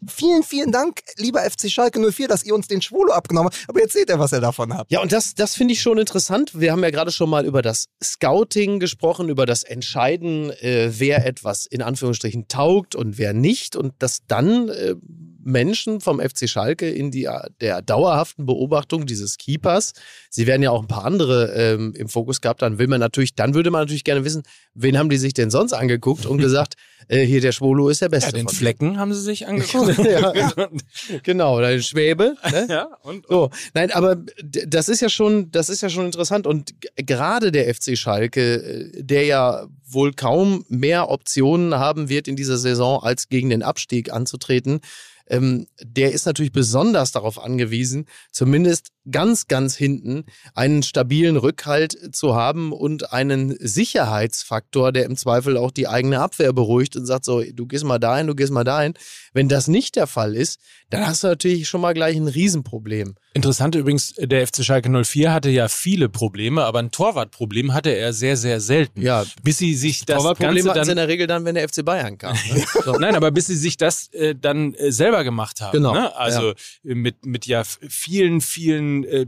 Vielen, vielen Dank, lieber FC Schalke 04, dass ihr uns den Schwolo abgenommen habt. Aber jetzt seht ihr, was ihr davon habt. Ja, und das, das finde ich schon interessant. Wir haben ja gerade schon mal über das Scouting gesprochen, über das Entscheiden, äh, wer etwas in Anführungsstrichen taugt und wer nicht. Und dass dann äh, Menschen vom FC Schalke in die, der dauerhaften Beobachtung dieses Keepers. Sie werden ja auch ein paar andere ähm, im Fokus gehabt. Dann will man natürlich, dann würde man natürlich gerne wissen, wen haben die sich denn sonst angeguckt und gesagt, [LAUGHS] äh, hier der Schwolo ist der Beste. Ja, den von Flecken haben sie sich angeguckt. [LAUGHS] [LAUGHS] ja, genau, der Schwäbe. Ne? ja, und, So, nein, aber das ist ja schon, das ist ja schon interessant und gerade der FC Schalke, äh, der ja wohl kaum mehr Optionen haben wird in dieser Saison, als gegen den Abstieg anzutreten, ähm, der ist natürlich besonders darauf angewiesen, zumindest ganz, ganz hinten einen stabilen Rückhalt zu haben und einen Sicherheitsfaktor, der im Zweifel auch die eigene Abwehr beruhigt und sagt so, du gehst mal dahin, du gehst mal dahin. Wenn das nicht der Fall ist, dann hast du natürlich schon mal gleich ein Riesenproblem. Interessant übrigens, der FC Schalke 04 hatte ja viele Probleme, aber ein Torwartproblem hatte er sehr, sehr selten. Ja, Bis sie sich das Torwartproblem Ganze hatten sie in dann, der Regel dann, wenn der FC Bayern kam. Ne? [LAUGHS] So. Nein, aber bis sie sich das äh, dann äh, selber gemacht haben. Genau, Ne? Also äh, mit, mit ja vielen, vielen äh,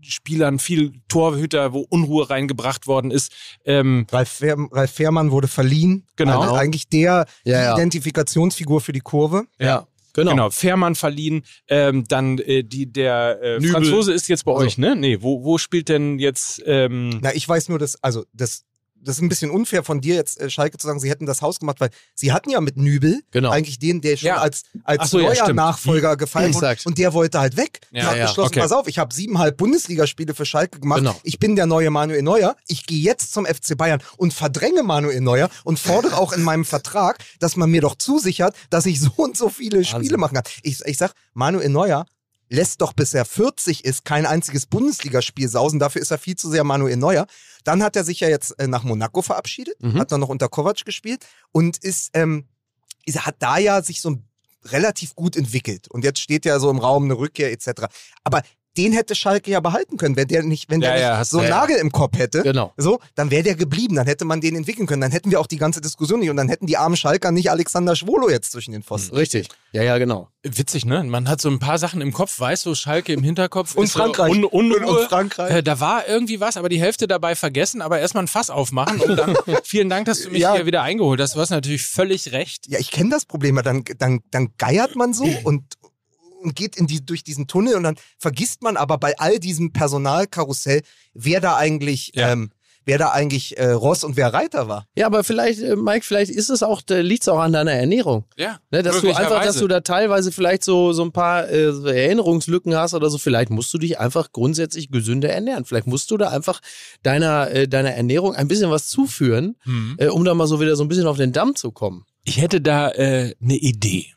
Spielern, viel Torhüter, wo Unruhe reingebracht worden ist. Ähm, Ralf, Fehr, Ralf Fährmann wurde verliehen. Genau. Also eigentlich der Ja, ja. Identifikationsfigur für die Kurve. ja, genau. Genau, Fährmann verliehen. Ähm, dann äh, die der äh. Franzose ist jetzt bei Also. euch, ne? Nee, wo, wo spielt denn jetzt ähm, Na, ich weiß nur, dass, also das, das ist ein bisschen unfair von dir jetzt, äh, Schalke, zu sagen, sie hätten das Haus gemacht, weil sie hatten ja mit Nübel Genau. eigentlich den, der schon Ja. als, als so, ja, neuer stimmt. Nachfolger gefallen wurde. Exakt. Und der wollte halt weg. Ja, der hat ja, beschlossen, okay. pass auf, ich habe siebeneinhalb Bundesligaspiele für Schalke gemacht. Genau. Ich bin der neue Manuel Neuer. Ich gehe jetzt zum FC Bayern und verdränge Manuel Neuer und fordere auch in meinem Vertrag, dass man mir doch zusichert, dass ich so und so viele Spiele machen kann. Ich, ich sag, Manuel Neuer lässt doch bis er 40 ist kein einziges Bundesligaspiel sausen. Dafür ist er viel zu sehr Manuel Neuer. Dann hat er sich ja jetzt äh, nach Monaco verabschiedet, Mhm. hat dann noch unter Kovac gespielt und ist, ähm, ist, hat da ja sich so relativ gut entwickelt. Und jetzt steht ja so im Raum eine Rückkehr etc. Aber den hätte Schalke ja behalten können, wenn der nicht, wenn Ja, der ja, nicht so einen du- Nagel im Kopf hätte. Genau. So, dann wäre der geblieben, dann hätte man den entwickeln können, dann hätten wir auch die ganze Diskussion nicht und dann hätten die armen Schalker nicht Alexander Schwolo jetzt zwischen den Pfosten. Richtig. Ja, ja, genau. witzig, ne? Man hat so ein paar Sachen im Kopf, weiß so Schalke im Hinterkopf. Und Frankreich. Un Unruhe. Und Frankreich. Äh, da war irgendwie was, aber die Hälfte dabei vergessen, aber erstmal ein Fass aufmachen und dann [LAUGHS] vielen Dank, dass du mich Ja. hier wieder eingeholt hast. Du hast natürlich völlig recht. Ja, ich kenne das Problem, dann, dann, dann geiert man so [CLEARS THROAT] und, und geht in die, durch diesen Tunnel und dann vergisst man aber bei all diesem Personalkarussell, wer da eigentlich, Ja. ähm, wer da eigentlich äh, Ross und wer Reiter war. Ja, aber vielleicht, äh, Mike, vielleicht ist es auch, liegt es auch an deiner Ernährung. Ja, Ne, dass du einfach, dass du da teilweise vielleicht so, so ein paar äh, Erinnerungslücken hast oder so. Vielleicht musst du dich einfach grundsätzlich gesünder ernähren. Vielleicht musst du da einfach deiner, äh, deiner Ernährung ein bisschen was zuführen, Hm. äh, um da mal so wieder so ein bisschen auf den Damm zu kommen. Ich hätte da äh, eine Idee.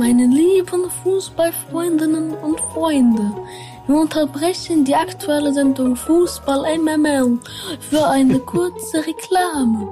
Meine lieben Fußballfreundinnen und Freunde, wir unterbrechen die aktuelle Sendung Fußball MML für eine kurze Reklame.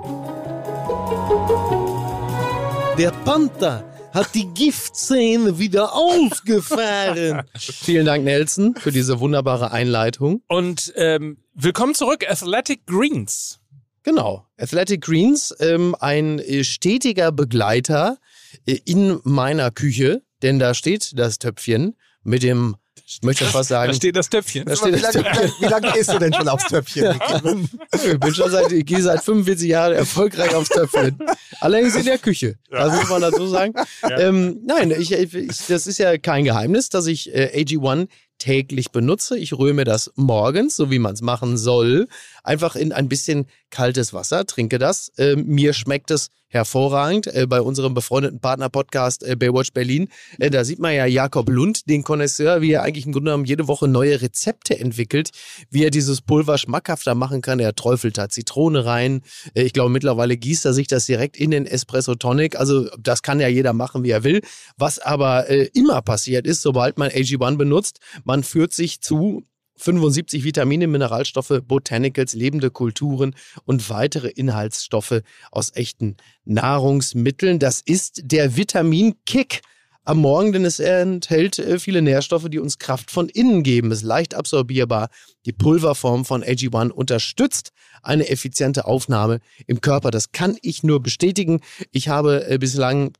Der Panther hat die Giftzähne wieder ausgefahren. [LAUGHS] Vielen Dank, Nelson, für diese wunderbare Einleitung. Und ähm, willkommen zurück, Athletic Greens. Genau. Athletic Greens, ähm, ein äh, stetiger Begleiter äh, in meiner Küche, denn da steht das Töpfchen mit dem, ich möchte fast sagen, Da steht das Töpfchen. da Wie steht das lange, wie, lange, wie lange gehst du denn schon aufs Töpfchen? [LAUGHS] Niki? Ich bin schon seit, ich gehe seit 45 Jahren erfolgreich aufs Töpfchen. Allerdings in der Küche. Das muss man dazu sagen. Ähm, nein, ich, ich, das ist ja kein Geheimnis, dass ich äh, AG1 täglich benutze. Ich rühre mir das morgens, so wie man es machen soll, einfach in ein bisschen kaltes Wasser, trinke das. Ähm, mir schmeckt es hervorragend. Äh, bei unserem befreundeten Partner-Podcast äh, Baywatch Berlin, äh, da sieht man ja Jakob Lund, den Connoisseur, wie er eigentlich im Grunde genommen jede Woche neue Rezepte entwickelt, wie er dieses Pulver schmackhafter machen kann. Er träufelt da Zitrone rein. Äh, ich glaube, mittlerweile gießt er sich das direkt in den Espresso Tonic. Also das kann ja jeder machen, wie er will. Was aber äh, immer passiert ist, sobald man AG1 benutzt, man führt sich zu 75 Vitamine, Mineralstoffe, Botanicals, lebende Kulturen und weitere Inhaltsstoffe aus echten Nahrungsmitteln. Das ist der Vitamin-Kick am Morgen, denn es enthält äh, viele Nährstoffe, die uns Kraft von innen geben. Es ist leicht absorbierbar. Die Pulverform von AG1 unterstützt eine effiziente Aufnahme im Körper. Das kann ich nur bestätigen. Ich habe äh, bislang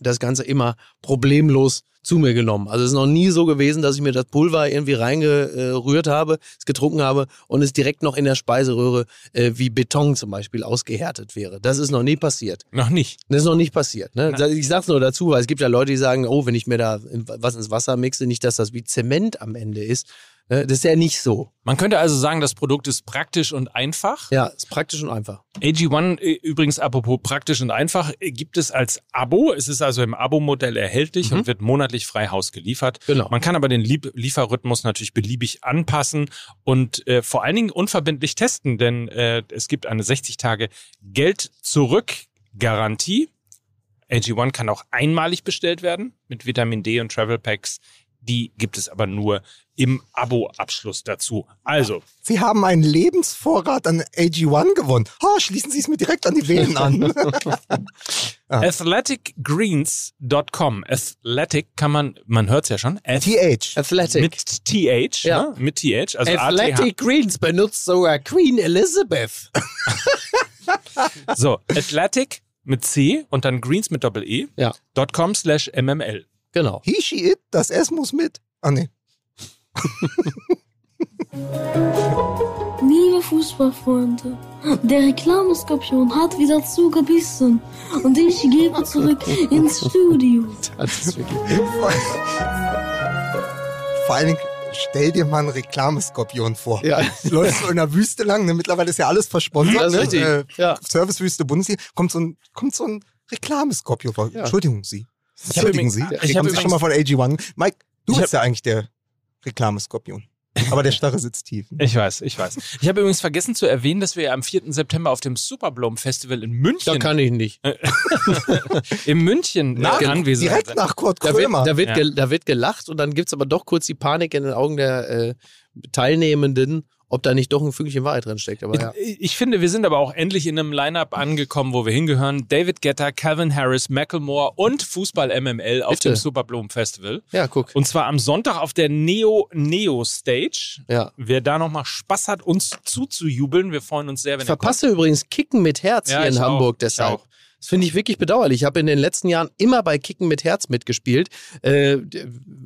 das Ganze immer problemlos zu mir genommen. Also es ist noch nie so gewesen, dass ich mir das Pulver irgendwie reingerührt habe, es getrunken habe und es direkt noch in der Speiseröhre äh, wie Beton zum Beispiel ausgehärtet wäre. Das ist noch nie passiert. Noch nicht. Das ist noch nicht passiert. Ne? Ich sag's nur dazu, weil es gibt ja Leute, die sagen, oh, wenn ich mir da was ins Wasser mixe, nicht, dass das wie Zement am Ende ist. Ne? Das ist ja nicht so. Man könnte also sagen, das Produkt ist praktisch und einfach. Ja, ist praktisch und einfach. AG1, äh, übrigens apropos praktisch und einfach, äh, gibt es als Abo. Es ist also im Abo-Modell erhältlich Mhm. und wird monatlich frei Haus geliefert. Genau. Man kann aber den Lieb Lieferrhythmus natürlich beliebig anpassen und äh, vor allen Dingen unverbindlich testen, denn äh, es gibt eine 60 Tage Geld-Zurück-Garantie. AG1 kann auch einmalig bestellt werden mit Vitamin D und Travel Packs. Die gibt es aber nur im Abo-Abschluss dazu. Also, Sie haben einen Lebensvorrat an AG1 gewonnen. Oh, schließen Sie es mir direkt an die Venen an. [LAUGHS] athleticgreens.com. Athletic kann man, man hört es ja schon. Ath TH. Athletic. mit TH, Ja. ne? mit TH, also Athletic Greens benutzt sogar Queen Elizabeth. [LAUGHS] So, Athletic mit C und dann Greens mit Doppel-E. Ja. .com slash MML. Genau. He, she, it, das S muss mit. Ah, nee. [LAUGHS] Liebe Fußballfreunde, der Reklameskorpion hat wieder zugebissen und ich gebe zurück [LAUGHS] ins Studio. Das ist wirklich [LAUGHS] Vor allen Dingen, stell dir mal einen Reklameskorpion vor. ja. Läufst so in der Wüste lang, ne? mittlerweile ist ja alles versponsert. Das ist ne? richtig. Äh, Ja. Servicewüste Bundesliga, kommt so ein, kommt so ein Reklameskorpion vor. Ja. Entschuldigung, Sie. Entschuldigen übrigens- Sie. ich Ich hab haben Sie schon mal von AG1. Mike, du bist ja eigentlich der Reklameskorpion. Aber der Starre sitzt tief. ne? Ich weiß, ich weiß. Ich habe übrigens vergessen zu erwähnen, dass wir ja am 4. September auf dem Superblom Festival in Da München, kann ich nicht. [LAUGHS] in München äh, Nach, anwesend direkt nach Kurt Da wird, Krömer. da, wird Ja. da wird gelacht und dann gibt's aber doch kurz die Panik in den Augen der äh, Teilnehmenden, ob da nicht doch ein Fügelchen Wahrheit drin steckt. Aber ja. Ich, ich finde, wir sind aber auch endlich in einem Line-Up angekommen, wo wir hingehören. David Guetta, Calvin Harris, Macklemore und Fußball MML auf Bitte. dem Superblom Festival. ja, guck. Und zwar am Sonntag auf der Neo Neo Stage. Ja. Wer da nochmal Spaß hat, uns zuzujubeln, wir freuen uns sehr, wenn Ich verpasse übrigens Kicken mit Herz Ja, hier in auch. Hamburg Ich deshalb. Das finde ich wirklich bedauerlich. Ich habe in den letzten Jahren immer bei Kicken mit Herz mitgespielt. Äh,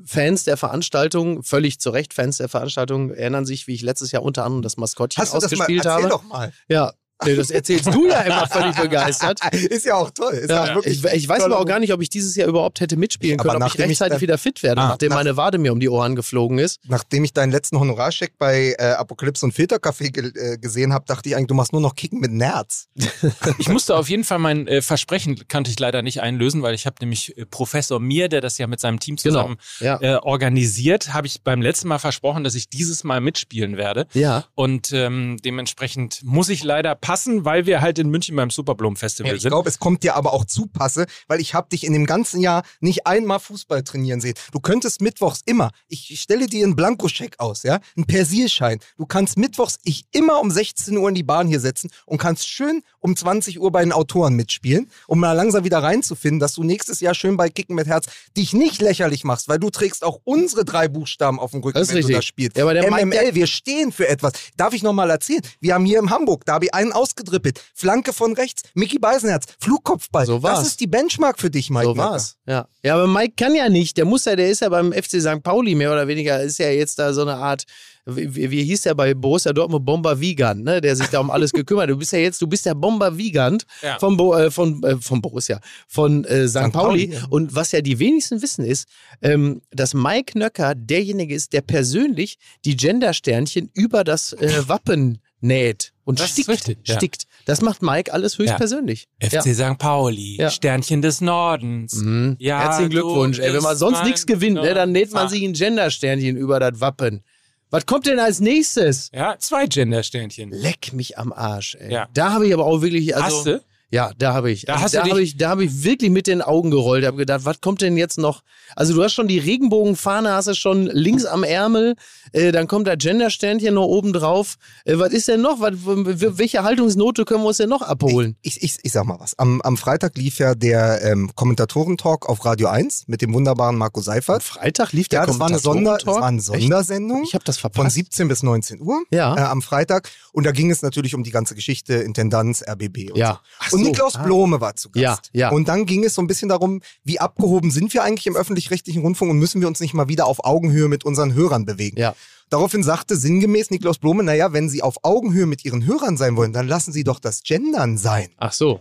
Fans der Veranstaltung, völlig zu Recht Fans der Veranstaltung, erinnern sich, wie ich letztes Jahr unter anderem das Maskottchen Hast du das mal? ausgespielt Erzähl habe. doch mal. Ja, nee, das erzählst du ja immer völlig begeistert. [LAUGHS] Ist ja auch toll. Ist Ja, wirklich ich, ich weiß aber auch gar nicht, ob ich dieses Jahr überhaupt hätte mitspielen Aber können, ob ich nachdem ich rechtzeitig dann- wieder fit werde, Ah, nachdem nach- meine Wade mir um die Ohren geflogen ist. Nachdem ich deinen letzten Honorarcheck bei äh, Apokalypse und Filterkaffee ge äh, gesehen habe, dachte ich eigentlich, du machst nur noch Kicken mit Nerz. [LAUGHS] Ich musste auf jeden Fall mein äh, Versprechen, kannte ich leider nicht einlösen, weil ich habe nämlich äh, Professor Mir, der das ja mit seinem Team Genau. zusammen Ja. äh, organisiert, habe ich beim letzten Mal versprochen, dass ich dieses Mal mitspielen werde. Ja. Und ähm, dementsprechend muss ich leider passen, weil wir halt in München beim Superblom Festival ich sind. glaube, es kommt dir aber auch zu passe, weil ich habe dich in dem ganzen Jahr nicht einmal Fußball trainieren sehen. Du könntest mittwochs immer, ich ich stelle dir einen Blankoscheck aus, ja, einen Persilschein. Du kannst mittwochs ich immer um 16 Uhr in die Bahn hier setzen und kannst schön um 20 Uhr bei den Autoren mitspielen, um mal langsam wieder reinzufinden, dass du nächstes Jahr schön bei Kicken mit Herz dich nicht lächerlich machst, weil du trägst auch unsere drei Buchstaben auf dem Rücken, Das wenn du richtig. da spielst. Ja, aber der Mike, MML, wir stehen für etwas. Darf ich noch mal erzählen? Wir haben hier im Hamburg, da habe ich einen ausgedrippelt. Flanke von rechts, Mickey Beisenherz, Flugkopfball. So war's. Das ist die Benchmark für dich, Mike. So war's. Ja. ja, aber Mike kann ja nicht. Der muss ja, der ist ja beim FC St. Pauli mehr oder weniger, ist ja jetzt da so eine Art, wie, wie hieß der bei Borussia Dortmund, Bomber Wiegand, ne? der sich da um alles [LAUGHS] gekümmert. Du bist ja jetzt, du bist der Bomber Wiegand Ja. von, Bo, äh, von, äh, von Borussia, von äh, St. St. Pauli. Pauli. Und was ja die wenigsten wissen ist, ähm, dass Mike Nöcker derjenige ist, der persönlich die Gendersternchen über das äh, Wappen näht und Das stickt. richtig, ja. stickt. Das macht Mike alles höchstpersönlich. FC Ja. St. Pauli, Ja. Sternchen des Nordens. Mhm. Ja, Herzlichen Glückwunsch. Ey, wenn man sonst nichts gewinnt, ne, dann näht man sich ein Gendersternchen über das Wappen. Was kommt denn als nächstes? Ja, zwei Gendersternchen. Leck mich am Arsch, ey. Ja. Da habe ich aber auch wirklich, also, Hast du? Ja, da habe ich. Da also, hast du da dich- habe ich, da habe ich wirklich mit den Augen gerollt. habe gedacht, was kommt denn jetzt noch? Also du hast schon die Regenbogenfahne, hast du schon links am Ärmel. Äh, dann kommt da Gendersternchen noch oben drauf. Äh, was ist denn noch? Was, welche Haltungsnote können wir uns denn noch abholen? Ich, ich, ich sag mal was. Am, am Freitag lief ja der ähm, Kommentatorentalk auf Radio 1 mit dem wunderbaren Marco Seifert. Freitag lief der Ja, das war eine, Sonder, das Kommentatorentalk? war eine Echt? Sondersendung. Ich habe das von verpasst. 17 bis 19 Uhr Ja. äh, am Freitag. Und da ging es natürlich um die ganze Geschichte, Intendanz, RBB und Ja. so. Und Niklaus Blome war zu Gast. Ja, ja. Und dann ging es so ein bisschen darum, wie abgehoben sind wir eigentlich im öffentlich-rechtlichen Rundfunk und müssen wir uns nicht mal wieder auf Augenhöhe mit unseren Hörern bewegen. Ja. Daraufhin sagte sinngemäß Niklaus Blome, naja, wenn Sie auf Augenhöhe mit Ihren Hörern sein wollen, dann lassen Sie doch das Gendern sein. Ach so.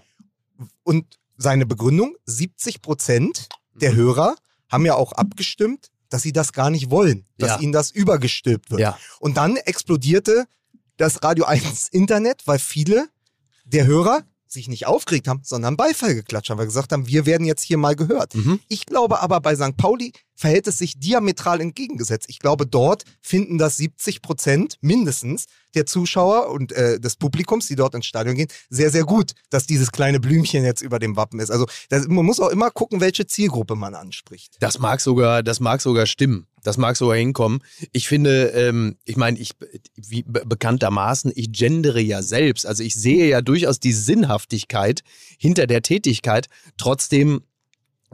Und seine Begründung, 70 Prozent der Mhm. Hörer haben ja auch abgestimmt, dass sie das gar nicht wollen, dass Ja. ihnen das übergestülpt wird. Ja. Und dann explodierte das Radio 1 Internet, weil viele der Hörer sich nicht aufgeregt haben, sondern Beifall geklatscht haben, weil gesagt haben, wir werden jetzt hier mal gehört. Mhm. Ich glaube aber bei St. Pauli verhält es sich diametral entgegengesetzt. Ich glaube, dort finden das 70 Prozent mindestens der Zuschauer und äh, des Publikums, die dort ins Stadion gehen, sehr, sehr gut, dass dieses kleine Blümchen jetzt über dem Wappen ist. Also das, man muss auch immer gucken, welche Zielgruppe man anspricht. Das mag sogar, das mag sogar stimmen. Das mag sogar hinkommen. Ich finde, ähm, ich meine, ich wie be bekanntermaßen, ich gendere ja selbst. Also ich sehe ja durchaus die Sinnhaftigkeit hinter der Tätigkeit. Trotzdem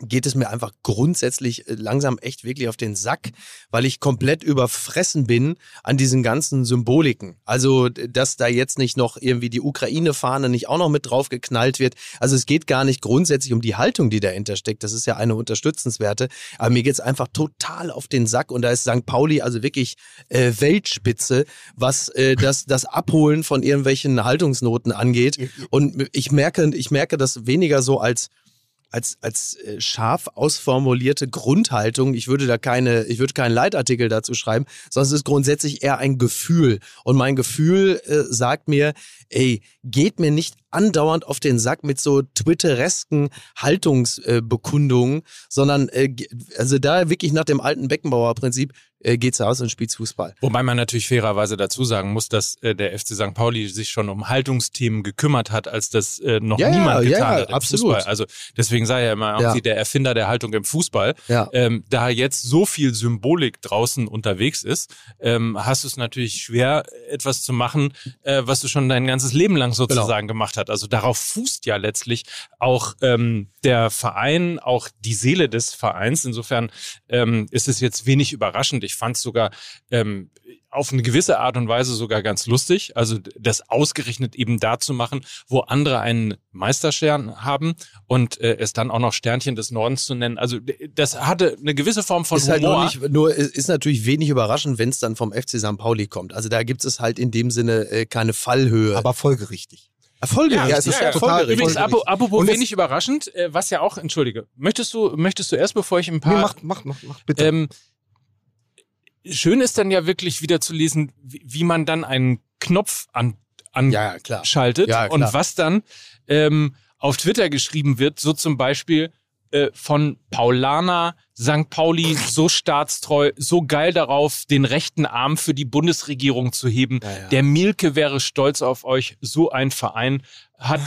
geht es mir einfach grundsätzlich äh, langsam echt wirklich auf den Sack, weil ich komplett überfressen bin an diesen ganzen Symboliken. Also, dass da jetzt nicht noch irgendwie die Ukraine-Fahne nicht auch noch mit drauf geknallt wird. Also es geht gar nicht grundsätzlich um die Haltung, die dahinter steckt. Das ist ja eine unterstützenswerte. Aber mir geht's einfach total auf den Sack und da ist St. Pauli also wirklich äh, Weltspitze, was äh, das, das Abholen von irgendwelchen Haltungsnoten angeht. Und ich merke, ich merke das weniger so als als, als äh, scharf ausformulierte Grundhaltung. Ich würde da keine, ich würde keinen Leitartikel dazu schreiben, sondern es ist grundsätzlich eher ein Gefühl. Und mein Gefühl äh, sagt mir, ey, geht mir nicht andauernd auf den Sack mit so twitteresken Haltungsbekundungen, sondern äh, also da wirklich nach dem alten Beckenbauer-Prinzip äh, geht's raus und spielt Fußball. Wobei man natürlich fairerweise dazu sagen muss, dass äh, der FC St. Pauli sich schon um Haltungsthemen gekümmert hat, als das äh, noch Ja, niemand ja, getan ja, hat im absolut. Fußball. Also deswegen sei er immer irgendwie Ja. der Erfinder der Haltung im Fußball. Ja. Ähm, da jetzt so viel Symbolik draußen unterwegs ist, ähm, hast du es natürlich schwer, etwas zu machen, äh, was du schon dein ganzes Leben lang sozusagen gemacht hast. Also darauf fußt ja letztlich auch ähm, der Verein, auch die Seele des Vereins. Insofern ähm, ist es jetzt wenig überraschend. Ich fand es sogar ähm, auf eine gewisse Art und Weise sogar ganz lustig. Also das ausgerechnet eben da zu machen, wo andere einen Meisterstern haben und äh, es dann auch noch Sternchen des Nordens zu nennen. Also das hatte eine gewisse Form von ist halt Humor. nur nicht, nur ist ist natürlich wenig überraschend, wenn es dann vom FC St. Pauli kommt. Also da gibt es halt in dem Sinne äh, keine Fallhöhe. Aber folgerichtig. Folgerichtig. Ja, es ist ja total folgerichtig. Übrigens, apropos wenig überraschend, äh, was ja auch, entschuldige, möchtest du, möchtest du erst, bevor ich ein paar Nee, mach, mach, mach, mach bitte. Ähm, schön ist dann ja wirklich wieder zu lesen, wie, wie man dann einen Knopf an, Ja, ja, klar. anschaltet Ja, klar. und was dann ähm, auf Twitter geschrieben wird, so zum Beispiel äh, von Paulana, St. Pauli, so staatstreu, so geil darauf, den rechten Arm für die Bundesregierung zu heben. Ja, ja. Der Milke wäre stolz auf euch. So ein Verein hat,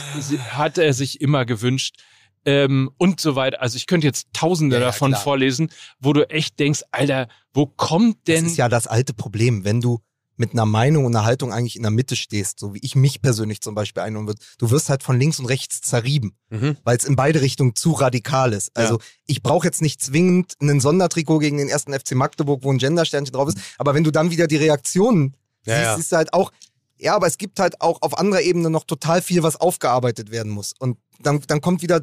hat er sich immer gewünscht. Ähm, und so weiter. Also ich könnte jetzt tausende ja, davon klar. vorlesen, wo du echt denkst, Alter, wo kommt denn... Das ist ja das alte Problem, wenn du mit einer Meinung und einer Haltung eigentlich in der Mitte stehst, so wie ich mich persönlich zum Beispiel einholen würde. Du wirst halt von links und rechts zerrieben, Mhm. weil es in beide Richtungen zu radikal ist. Also ich brauche jetzt nicht zwingend einen Sondertrikot gegen den ersten FC Magdeburg, wo ein Gendersternchen drauf ist, aber wenn du dann wieder die Reaktionen Ja, siehst, ja. ist halt auch, ja, aber es gibt halt auch auf anderer Ebene noch total viel, was aufgearbeitet werden muss. Und dann, dann kommt wieder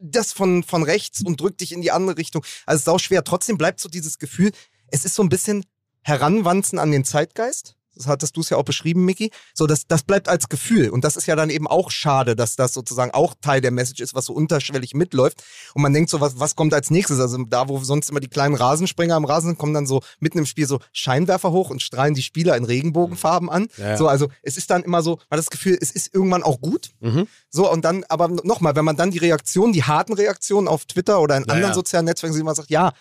das von, von rechts und drückt dich in die andere Richtung. Also es ist auch schwer. Trotzdem bleibt so dieses Gefühl, es ist so ein bisschen Heranwanzen an den Zeitgeist. Das hattest du es ja auch beschrieben, Micky. So, das, das bleibt als Gefühl. Und das ist ja dann eben auch schade, dass das sozusagen auch Teil der Message ist, was so unterschwellig mitläuft. Und man denkt so, was, was kommt als nächstes? Also da, wo sonst immer die kleinen Rasenspringer am Rasen sind, kommen dann so mitten im Spiel so Scheinwerfer hoch und strahlen die Spieler in Regenbogenfarben an. Ja, ja. So, also es ist dann immer so, man hat das Gefühl, es ist irgendwann auch gut. Mhm. So, und dann, aber nochmal, wenn man dann die Reaktionen, die harten Reaktionen auf Twitter oder in Ja, anderen sozialen Netzwerken sieht, man sagt, ja,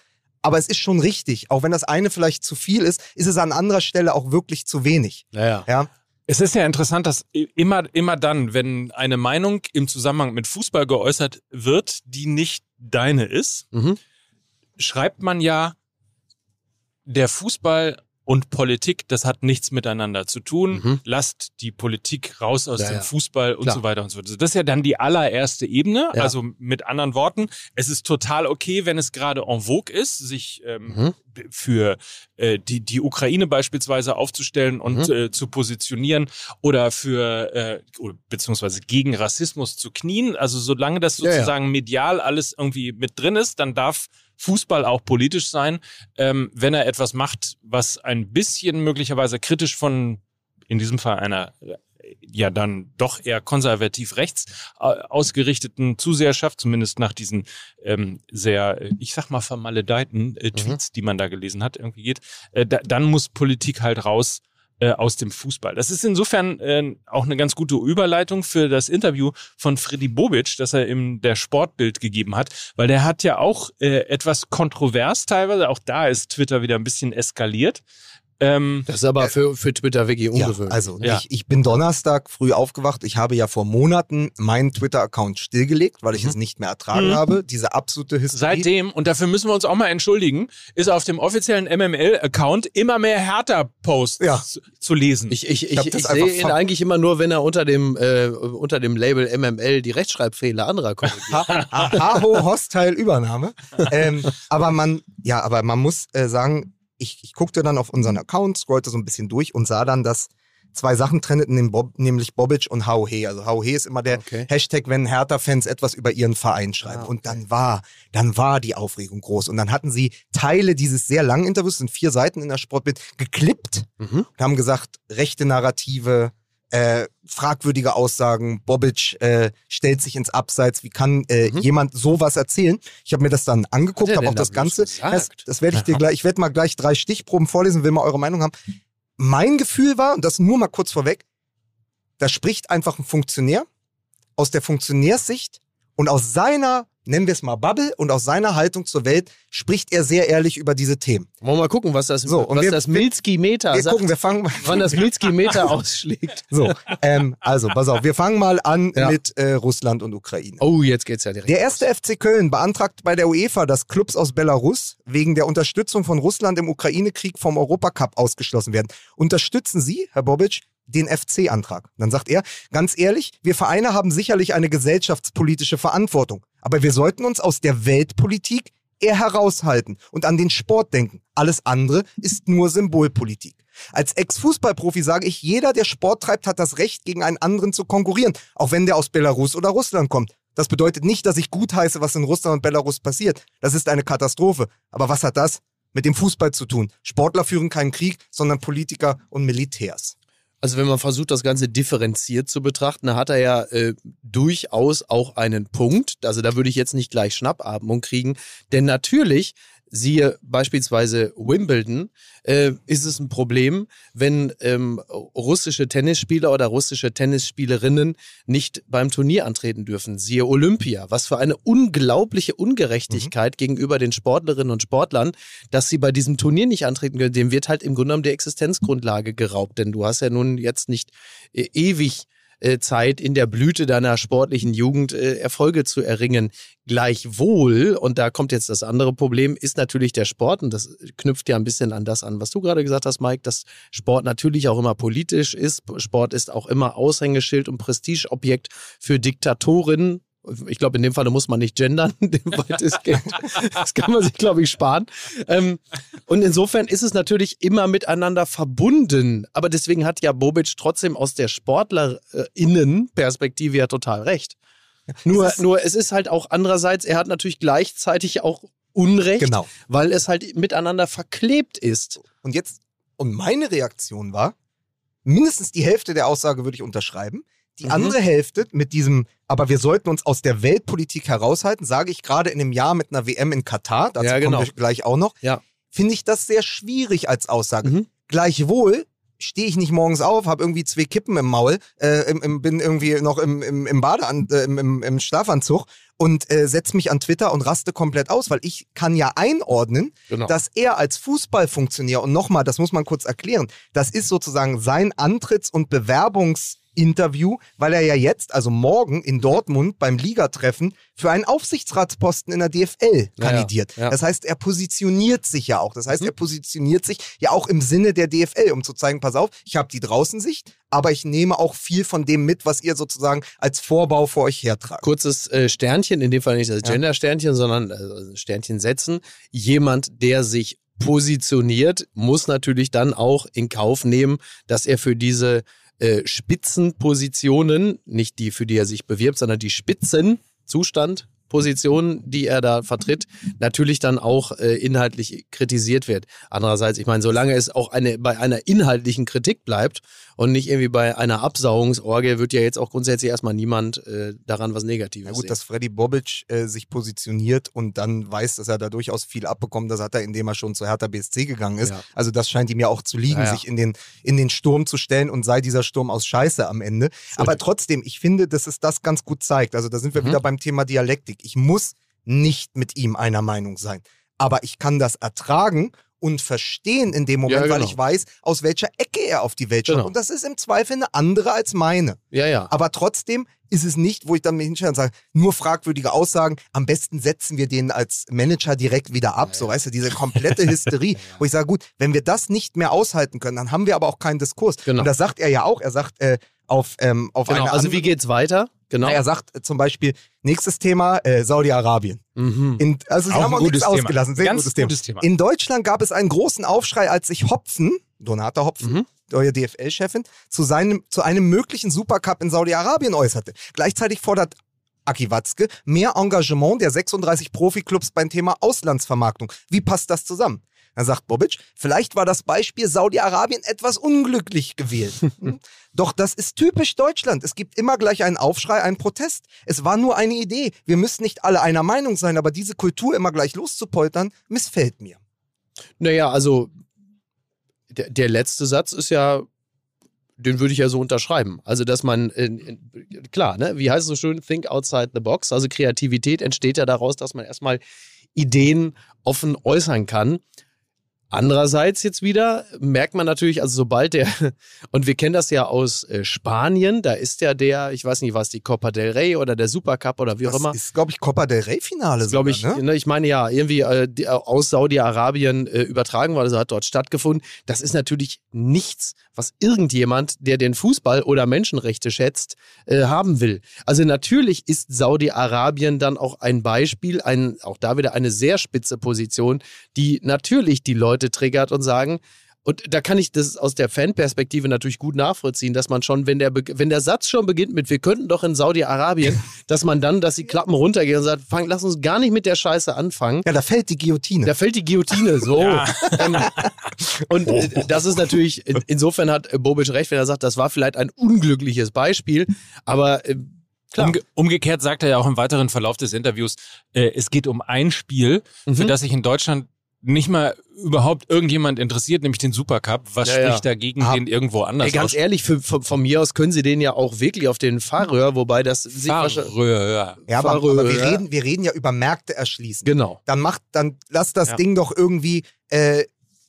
aber es ist schon richtig. Auch wenn das eine vielleicht zu viel ist, ist es an anderer Stelle auch wirklich zu wenig. Ja, ja. Ja, Es ist ja interessant, dass immer, immer dann, wenn eine Meinung im Zusammenhang mit Fußball geäußert wird, die nicht deine ist, Mhm. schreibt man ja, der Fußball und Politik, das hat nichts miteinander zu tun. Mhm. Lasst die Politik raus aus Ja, dem ja. Fußball und Klar. so weiter und so fort. Also Das ist ja dann die allererste Ebene. Ja. Also mit anderen Worten, es ist total okay, wenn es gerade en vogue ist, sich ähm, Mhm. für äh, die, die Ukraine beispielsweise aufzustellen und Mhm. äh, zu positionieren oder für äh, beziehungsweise gegen Rassismus zu knien. Also solange das sozusagen medial alles irgendwie mit drin ist, dann darf Fußball auch politisch sein, ähm, wenn er etwas macht, was ein bisschen möglicherweise kritisch von, in diesem Fall einer ja dann doch eher konservativ rechts äh, ausgerichteten Zuseherschaft, zumindest nach diesen ähm, sehr, ich sag mal, vermaledeiten äh, Tweets, die man da gelesen hat, irgendwie geht, äh, da, dann muss Politik halt raus äh, aus dem Fußball. Das ist insofern äh, auch eine ganz gute Überleitung für das Interview von Freddy Bobic, das er im der Sportbild gegeben hat, weil der hat ja auch äh, etwas kontrovers teilweise, auch da ist Twitter wieder ein bisschen eskaliert. Ähm, Das ist aber für, für Twitter wirklich Ja, ungewöhnlich. also Ja. Ich, ich bin Donnerstag früh aufgewacht. Ich habe ja vor Monaten meinen Twitter-Account stillgelegt, weil ich es nicht mehr ertragen Mhm. habe. Diese absolute Hysterie. Seitdem, und dafür müssen wir uns auch mal entschuldigen, ist auf dem offiziellen MML-Account immer mehr Hertha-Posts Ja. zu, lesen. Ich, ich, Ich ich, ich, sehe ihn eigentlich immer nur, wenn er unter dem, äh, unter dem Label MML die Rechtschreibfehler anderer korrigiert. Aho, Hostile Übernahme. ähm, aber man, ja, aber man muss äh, sagen, ich, ich guckte dann auf unseren Account, scrollte so ein bisschen durch und sah dann, dass zwei Sachen trennten, Bob, nämlich Bobic und Hauhe. Also Hauhe ist immer der Okay. Hashtag, wenn Hertha-Fans etwas über ihren Verein schreiben. Ah, Und dann war, dann war die Aufregung groß. Und dann hatten sie Teile dieses sehr langen Interviews, sind vier Seiten in der Sportbild, geklippt Mhm. und haben gesagt, rechte Narrative, äh, fragwürdige Aussagen, Bobic äh, stellt sich ins Abseits, wie kann äh, Mhm. jemand sowas erzählen? Ich habe mir das dann angeguckt, habe auch das da Ganze. Das, das werde ich dir gleich, ich werde mal gleich drei Stichproben vorlesen, will mal eure Meinung haben. Mein Gefühl war, und das nur mal kurz vorweg, da spricht einfach ein Funktionär aus der Funktionärssicht und aus seiner, nennen wir es mal Bubble, und aus seiner Haltung zur Welt spricht er sehr ehrlich über diese Themen. Wollen wir mal gucken, was das, So, und was wir- das Milski-Meter Wir sagt, gucken, wir fangen mal. wann das Milski-Meter [LAUGHS] ausschlägt. So, ähm, also, pass auf, wir fangen mal an Ja. mit äh, Russland und Ukraine. Oh, jetzt geht's ja direkt. Der erste FC Köln beantragt bei der UEFA, dass Clubs aus Belarus wegen der Unterstützung von Russland im Ukraine-Krieg vom Europacup ausgeschlossen werden. Unterstützen Sie, Herr Bobic, den FC-Antrag? Dann sagt er, ganz ehrlich, wir Vereine haben sicherlich eine gesellschaftspolitische Verantwortung, aber wir sollten uns aus der Weltpolitik eher heraushalten und an den Sport denken. Alles andere ist nur Symbolpolitik. Als Ex-Fußballprofi sage ich, jeder, der Sport treibt, hat das Recht, gegen einen anderen zu konkurrieren, auch wenn der aus Belarus oder Russland kommt. Das bedeutet nicht, dass ich gutheiße, was in Russland und Belarus passiert. Das ist eine Katastrophe. Aber was hat das mit dem Fußball zu tun? Sportler führen keinen Krieg, sondern Politiker und Militärs. Also wenn man versucht, das Ganze differenziert zu betrachten, hat er ja äh, durchaus auch einen Punkt. Also da würde ich jetzt nicht gleich Schnappatmung kriegen. Denn natürlich, siehe beispielsweise Wimbledon, äh, ist es ein Problem, wenn ähm, russische Tennisspieler oder russische Tennisspielerinnen nicht beim Turnier antreten dürfen. Siehe Olympia. Was für eine unglaubliche Ungerechtigkeit gegenüber den Sportlerinnen und Sportlern, dass sie bei diesem Turnier nicht antreten können. Dem wird halt im Grunde genommen die Existenzgrundlage geraubt. Denn du hast ja nun jetzt nicht äh, ewig Zeit in der Blüte deiner sportlichen Jugend äh, Erfolge zu erringen. Gleichwohl, und da kommt jetzt das andere Problem, ist natürlich der Sport, und das knüpft ja ein bisschen an das an, was du gerade gesagt hast, Mike, dass Sport natürlich auch immer politisch ist. Sport ist auch immer Aushängeschild und Prestigeobjekt für Diktatorinnen. Ich glaube, in dem Fall muss man nicht gendern, [LAUGHS] weitestgehend. Das kann man sich, glaube ich, sparen. Ähm, und insofern ist es natürlich immer miteinander verbunden. Aber deswegen hat ja Bobic trotzdem aus der SportlerInnen-Perspektive ja total recht. Nur, Es ist- nur es ist halt auch andererseits, er hat natürlich gleichzeitig auch Unrecht, Genau. weil es halt miteinander verklebt ist. Und jetzt, und meine Reaktion war, mindestens die Hälfte der Aussage würde ich unterschreiben. Die Mhm. andere Hälfte mit diesem, aber wir sollten uns aus der Weltpolitik heraushalten, sage ich gerade in einem Jahr mit einer WM in Katar, dazu Ja, genau. kommen wir gleich auch noch, Ja. finde ich das sehr schwierig als Aussage. Mhm. Gleichwohl stehe ich nicht morgens auf, habe irgendwie zwei Kippen im Maul, äh, im, im, bin irgendwie noch im, im, im Badean, äh, im, im, Schlafanzug und äh, setze mich an Twitter und raste komplett aus, weil ich kann ja einordnen, Genau. dass er als Fußballfunktionär, und nochmal, das muss man kurz erklären, das ist sozusagen sein Antritts- und Bewerbungs- Interview, weil er ja jetzt, also morgen in Dortmund beim Ligatreffen für einen Aufsichtsratsposten in der DFL Ja, ja, kandidiert. ja. Das heißt, er positioniert sich ja auch. Das heißt, Mhm. er positioniert sich ja auch im Sinne der DFL, um zu zeigen, pass auf, ich habe die Draußensicht, aber ich nehme auch viel von dem mit, was ihr sozusagen als Vorbau vor euch hertragt. Kurzes äh, Sternchen, in dem Fall nicht das. Gender-Sternchen, sondern äh, Sternchen setzen. Jemand, der sich positioniert, muss natürlich dann auch in Kauf nehmen, dass er für diese äh, Spitzenpositionen, nicht die, für die er sich bewirbt, sondern die Spitzenzustand, Positionen, die er da vertritt, natürlich dann auch äh, inhaltlich kritisiert wird. Andererseits, ich meine, solange es auch eine, bei einer inhaltlichen Kritik bleibt und nicht irgendwie bei einer Absauungsorgie, wird ja jetzt auch grundsätzlich erstmal niemand äh, daran was Negatives Na gut, sehen. dass Freddy Bobic äh, sich positioniert und dann weiß, dass er da durchaus viel abbekommt, das hat er, indem er schon zu Hertha BSC gegangen ist. Ja. Also das scheint ihm ja auch zu liegen, Ja, ja. sich in den, in den Sturm zu stellen und sei dieser Sturm aus Scheiße am Ende. Aber trotzdem, ich finde, dass es das ganz gut zeigt. Also da sind wir Mhm. wieder beim Thema Dialektik. Ich muss nicht mit ihm einer Meinung sein. Aber ich kann das ertragen und verstehen in dem Moment, Ja, weil genau. ich weiß, aus welcher Ecke er auf die Welt schaut. Genau. Und das ist im Zweifel eine andere als meine. ja, ja. Aber trotzdem ist es nicht, wo ich dann mich hinstelle und sage, nur fragwürdige Aussagen, am besten setzen wir den als Manager direkt wieder ab. So, weißt du, diese komplette [LAUGHS] Hysterie. Wo ich sage, gut, wenn wir das nicht mehr aushalten können, dann haben wir aber auch keinen Diskurs. Genau. Und das sagt er ja auch. Er sagt äh, auf, ähm, auf Genau, eine also wie geht's weiter? Genau. Na, er sagt äh, zum Beispiel, nächstes Thema, äh, Saudi-Arabien. Mhm. In- Also sie Auch haben auch nichts Thema. ausgelassen. Sehr Ganz gutes Thema. gutes Thema. In Deutschland gab es einen großen Aufschrei, als sich Hopfen, Donata Hopfen, Mhm. neue DFL-Chefin, zu, seinem, zu einem möglichen Supercup in Saudi-Arabien äußerte. Gleichzeitig fordert Aki Watzke mehr Engagement der 36 Profiklubs beim Thema Auslandsvermarktung. Wie passt das zusammen? Dann sagt Bobic, vielleicht war das Beispiel Saudi-Arabien etwas unglücklich gewählt. [LAUGHS] Doch das ist typisch Deutschland. Es gibt immer gleich einen Aufschrei, einen Protest. Es war nur eine Idee. Wir müssen nicht alle einer Meinung sein, aber diese Kultur immer gleich loszupoltern, missfällt mir. Naja, also der, der letzte Satz ist ja, den würde ich ja so unterschreiben. Also, dass man, äh, klar, ne, wie heißt es so schön, think outside the box. Also Kreativität entsteht ja daraus, dass man erstmal Ideen offen äußern kann. Andererseits jetzt wieder merkt man natürlich, also sobald der, [LAUGHS] und wir kennen das ja aus äh, Spanien, da ist ja der, ich weiß nicht was, die Copa del Rey oder der Supercup oder wie auch Das immer. ist, glaube ich, Copa del Rey-Finale. glaube ich, ne? ne, ich meine ja, irgendwie äh, die, äh, aus Saudi-Arabien äh, übertragen worden, also hat dort stattgefunden. Das ist natürlich nichts, was irgendjemand, der den Fußball oder Menschenrechte schätzt, äh, haben will. Also natürlich ist Saudi-Arabien dann auch ein Beispiel, ein, auch da wieder eine sehr spitze Position, die natürlich die Leute triggert und sagen, und da kann ich das aus der Fanperspektive natürlich gut nachvollziehen, dass man schon, wenn der, wenn der Satz schon beginnt mit, wir könnten doch in Saudi-Arabien, [LAUGHS] dass man dann, dass die Klappen runtergehen und sagt, fang, lass uns gar nicht mit der Scheiße anfangen. Ja, da fällt die Guillotine. Da fällt die Guillotine so. [LAUGHS] Ähm, und äh, das ist natürlich, in, insofern hat äh, Bobic recht, wenn er sagt, das war vielleicht ein unglückliches Beispiel, aber äh, klar. Umge umgekehrt sagt er ja auch im weiteren Verlauf des Interviews, äh, es geht um ein Spiel, für Mhm. das sich in Deutschland nicht mal überhaupt irgendjemand interessiert, nämlich den Supercup. Was Ja, ja. spricht dagegen, Ah, den irgendwo anders Ey, ganz ehrlich, für, von, von mir aus können sie den ja auch wirklich auf den Fahrröhr, wobei das sich wahrscheinlich- Fahrröhr. ja, aber, Fahrer, aber wir, ja. reden, wir reden ja über Märkte erschließen. Genau. Dann macht, dann lass das Ja. Ding doch irgendwie äh,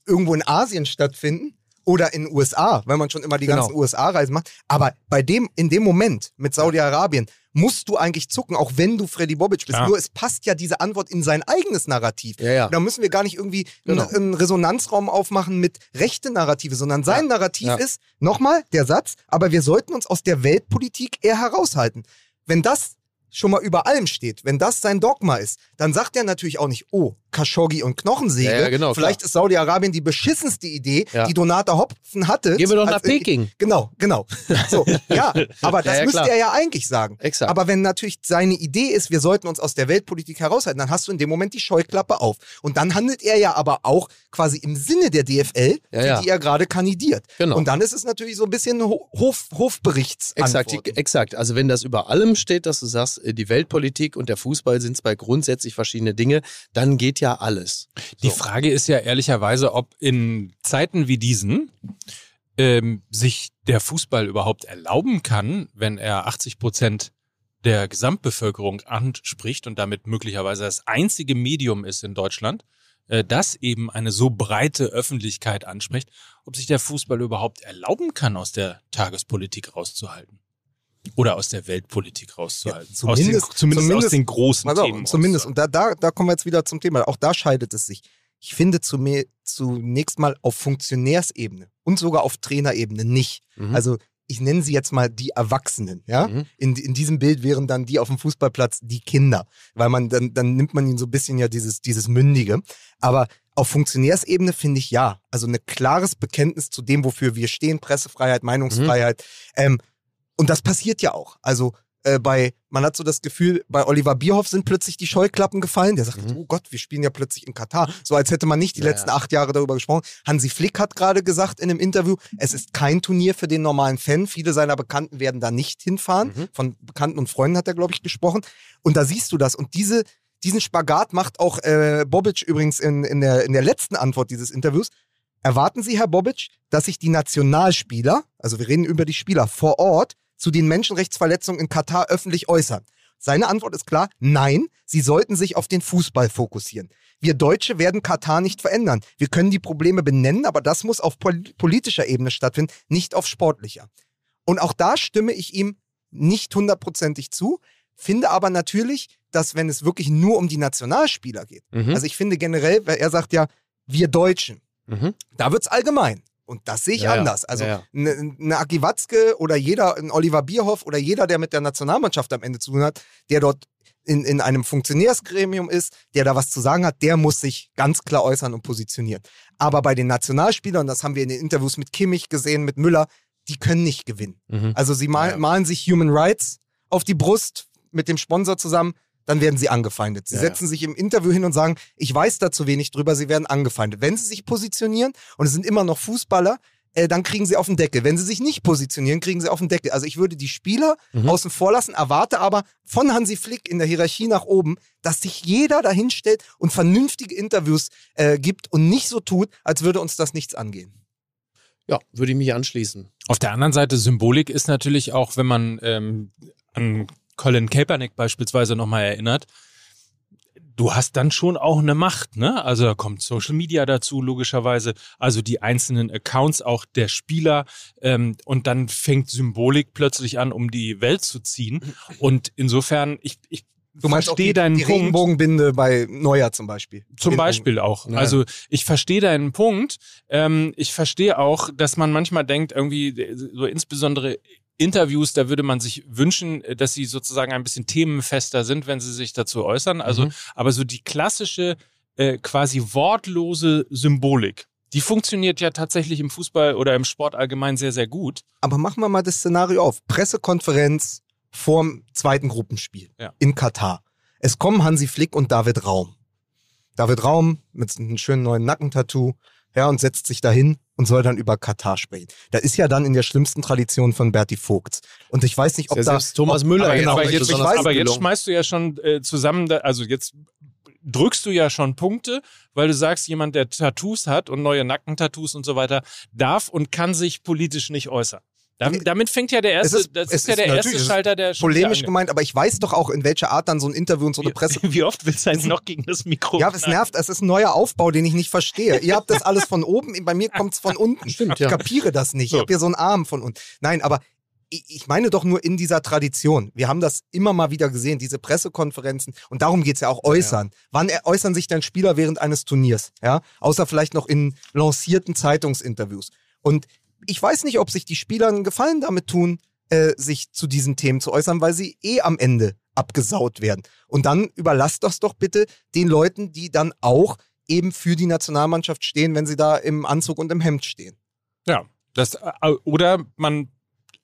irgendwo in Asien stattfinden oder in den USA, wenn man schon immer die Genau. ganzen USA-Reisen macht. Aber bei dem, in dem Moment mit Saudi-Arabien musst du eigentlich zucken, auch wenn du Freddy Bobic bist. Klar. Nur es passt ja diese Antwort in sein eigenes Narrativ. Ja, ja. Da müssen wir gar nicht irgendwie Genau. einen, Resonanzraum aufmachen mit rechte Narrative, sondern sein Narrativ Ja. ist, nochmal der Satz, aber wir sollten uns aus der Weltpolitik eher heraushalten. Wenn das schon mal über allem steht, wenn das sein Dogma ist, dann sagt er natürlich auch nicht, oh, Khashoggi und Knochensäge. Ja, ja, genau, Vielleicht klar. ist Saudi-Arabien die beschissenste Idee, Ja. die Donata Hopfen hatte. Gehen wir doch nach Als- Peking. Genau, genau. So, [LAUGHS] ja, aber das müsste er ja eigentlich sagen. Exakt. Aber wenn natürlich seine Idee ist, wir sollten uns aus der Weltpolitik heraushalten, dann hast du in dem Moment die Scheuklappe auf. Und dann handelt er ja aber auch quasi im Sinne der DFL, für die er gerade kandidiert. Genau. Und dann ist es natürlich so ein bisschen Ho Hof Hofberichts. Exakt, exakt. Also wenn das über allem steht, dass du sagst, äh, die Weltpolitik und der Fußball sind zwei grundsätzlich verschiedene Dinge, dann geht ja alles. Die So. Frage ist ja ehrlicherweise, ob in Zeiten wie diesen ähm, sich der Fußball überhaupt erlauben kann, wenn er 80 Prozent der Gesamtbevölkerung anspricht und damit möglicherweise das einzige Medium ist in Deutschland, äh, das eben eine so breite Öffentlichkeit anspricht, ob sich der Fußball überhaupt erlauben kann, aus der Tagespolitik rauszuhalten. Oder aus der Weltpolitik rauszuhalten. Ja, aus den, zumindest- zumindest, zumindest- aus den großen auf, Themen. zumindest. Und da, da, da kommen wir jetzt wieder zum Thema. Auch da scheidet es sich. Ich finde zu mir, zunächst mal auf Funktionärsebene und sogar auf Trainerebene nicht. Mhm. Also ich nenne sie jetzt mal die Erwachsenen, ja. Mhm. In, in diesem Bild wären dann die auf dem Fußballplatz die Kinder, weil man dann, dann nimmt man ihnen so ein bisschen ja dieses, dieses Mündige. Aber auf Funktionärsebene finde ich ja, also ein klares Bekenntnis zu dem, wofür wir stehen, Pressefreiheit, Meinungsfreiheit. Ähm, und das passiert ja auch. Also äh, bei, man hat so das Gefühl, bei Oliver Bierhoff sind plötzlich die Scheuklappen gefallen. Der sagt, Mhm. oh Gott, wir spielen ja plötzlich in Katar. So als hätte man nicht die Ja, letzten ja. acht Jahre darüber gesprochen. Hansi Flick hat gerade gesagt in einem Interview, es ist kein Turnier für den normalen Fan. Viele seiner Bekannten werden da nicht hinfahren. Mhm. Von Bekannten und Freunden hat er, glaube ich, gesprochen. Und da siehst du das. Und diese, diesen Spagat macht auch äh, Bobic übrigens in, in, der, in der letzten Antwort dieses Interviews. Erwarten Sie, Herr Bobic, dass sich die Nationalspieler, also wir reden über die Spieler vor Ort, zu den Menschenrechtsverletzungen in Katar öffentlich äußern? Seine Antwort ist klar, nein, sie sollten sich auf den Fußball fokussieren. Wir Deutsche werden Katar nicht verändern. Wir können die Probleme benennen, aber das muss auf pol politischer Ebene stattfinden, nicht auf sportlicher. Und auch da stimme ich ihm nicht hundertprozentig zu, finde aber natürlich, dass wenn es wirklich nur um die Nationalspieler geht, Mhm. also ich finde generell, weil er sagt ja, wir Deutschen, Mhm. da wird's allgemein. Und das sehe ich Ja, anders. Also Ja, ja. eine eine Aki Watzke oder jeder, ein Oliver Bierhoff oder jeder, der mit der Nationalmannschaft am Ende zu tun hat, der dort in, in einem Funktionärsgremium ist, der da was zu sagen hat, der muss sich ganz klar äußern und positionieren. Aber bei den Nationalspielern, das haben wir in den Interviews mit Kimmich gesehen, mit Müller, die können nicht gewinnen. Mhm. Also sie mal, malen sich Human Rights auf die Brust mit dem Sponsor zusammen, dann werden sie angefeindet. Sie Ja, ja. setzen sich im Interview hin und sagen, ich weiß da zu wenig drüber, sie werden angefeindet. Wenn sie sich positionieren und es sind immer noch Fußballer, äh, dann kriegen sie auf den Deckel. Wenn sie sich nicht positionieren, kriegen sie auf den Deckel. Also ich würde die Spieler Mhm. außen vor lassen, erwarte aber von Hansi Flick in der Hierarchie nach oben, dass sich jeder dahinstellt und vernünftige Interviews äh, gibt und nicht so tut, als würde uns das nichts angehen. Ja, würde ich mich anschließen. Auf der anderen Seite, Symbolik ist natürlich auch, wenn man ähm, an Colin Kaepernick beispielsweise nochmal erinnert, du hast dann schon auch eine Macht, ne? Also da kommt Social Media dazu, logischerweise, also die einzelnen Accounts auch der Spieler ähm, und dann fängt Symbolik plötzlich an, um die Welt zu ziehen. Und insofern, ich, ich Du meinst auch verstehe die, deinen die Punkt. Regenbogenbinde bei Neuer zum Beispiel. Zum Beispiel auch. Ja. Also ich verstehe deinen Punkt. Ähm, ich verstehe auch, dass man manchmal denkt, irgendwie so insbesondere Interviews, da würde man sich wünschen, dass sie sozusagen ein bisschen themenfester sind, wenn sie sich dazu äußern. Also, Mhm. aber so die klassische, äh, quasi wortlose Symbolik, die funktioniert ja tatsächlich im Fußball oder im Sport allgemein sehr, sehr gut. Aber machen wir mal das Szenario auf. Pressekonferenz vorm zweiten Gruppenspiel Ja. in Katar. Es kommen Hansi Flick und David Raum. David Raum mit einem schönen neuen Nackentattoo, ja, und setzt sich dahin und soll dann über Katar sprechen. Das ist ja dann in der schlimmsten Tradition von Berti Vogts. Und ich weiß nicht, ob Ja, da Thomas ob, Müller aber, jetzt genau, aber, jetzt, ich weiß, aber jetzt schmeißt du ja schon äh, zusammen, da, also jetzt drückst du ja schon Punkte, weil du sagst, jemand, der Tattoos hat und neue Nackentattoos und so weiter, darf und kann sich politisch nicht äußern. Damit, damit fängt ja der erste, Es ist- das ist ja ist der erste Schalter, der polemisch gemeint, aber ich weiß doch auch, in welcher Art dann so ein Interview und so eine Presse ange- Wie oft willst du [LAUGHS] eigentlich noch gegen das Mikro? Ja, es nervt. Es ist ein neuer Aufbau, den ich nicht verstehe. Ihr habt das alles von oben, bei mir kommt es von [LAUGHS] unten. Stimmt, ich ja. kapiere das nicht. So. Ich habe hier so einen Arm von unten. Nein, aber ich, ich meine doch nur in dieser Tradition. Wir haben das immer mal wieder gesehen, diese Pressekonferenzen. Und darum geht es ja auch äußern. Wann ä- äußern sich denn Spieler während eines Turniers? Ja, außer vielleicht noch in lancierten Zeitungsinterviews. Und ich weiß nicht, ob sich die Spieler einen Gefallen damit tun, äh, sich zu diesen Themen zu äußern, weil sie eh am Ende abgesaut werden. Und dann überlasst das doch bitte den Leuten, die dann auch eben für die Nationalmannschaft stehen, wenn sie da im Anzug und im Hemd stehen. Ja, das, äh, oder man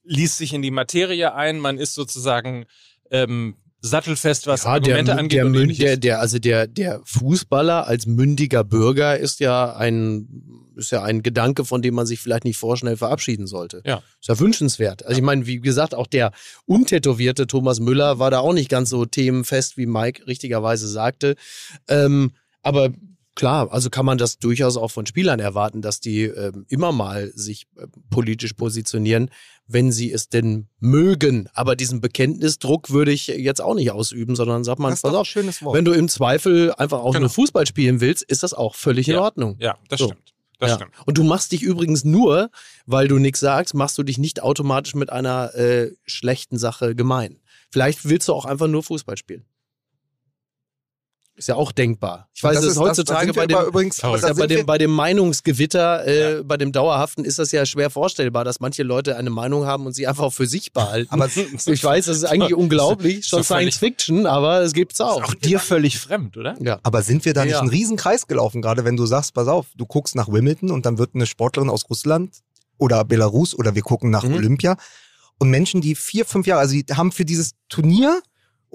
liest sich in die Materie ein, man ist sozusagen ähm, sattelfest, was Ja, der, Argumente angeht. der, und Mün- ähnliches. der, der, also der, der Fußballer als mündiger Bürger ist ja ein, ist ja ein Gedanke, von dem man sich vielleicht nicht vorschnell verabschieden sollte. Ja. Ist ja wünschenswert. Also ich meine, wie gesagt, auch der untätowierte Thomas Müller war da auch nicht ganz so themenfest, wie Mike richtigerweise sagte. Ähm, aber Klar, also kann man das durchaus auch von Spielern erwarten, dass die ähm, immer mal sich äh, politisch positionieren, wenn sie es denn mögen. Aber diesen Bekenntnisdruck würde ich jetzt auch nicht ausüben, sondern sagt man, Das ist pass auf, schönes Wort. wenn du im Zweifel einfach auch Genau. nur Fußball spielen willst, ist das auch völlig in Ja. Ordnung. Ja, das So. stimmt. Das Ja. stimmt. Und du machst dich übrigens nur, weil du nichts sagst, machst du dich nicht automatisch mit einer äh, schlechten Sache gemein. Vielleicht willst du auch einfach nur Fußball spielen. Ist ja auch denkbar. Ich weiß, das es ist ist heutzutage das, da bei dem, übrigens, ja, bei, dem, bei dem Meinungsgewitter, äh, bei dem Dauerhaften ist das ja schwer vorstellbar, dass manche Leute eine Meinung haben und sie einfach für sich behalten. aber [LAUGHS] ich weiß, das ist eigentlich unglaublich, schon Science Fiction, aber es gibt's auch. Auch dir völlig fremd, oder? Ja. Aber sind wir da nicht Ja. einen riesen Kreis gelaufen, gerade wenn du sagst, pass auf, du guckst nach Wimbledon und dann wird eine Sportlerin aus Russland oder Belarus oder wir gucken nach Mhm. Olympia und Menschen, die vier, fünf Jahre, also die haben für dieses Turnier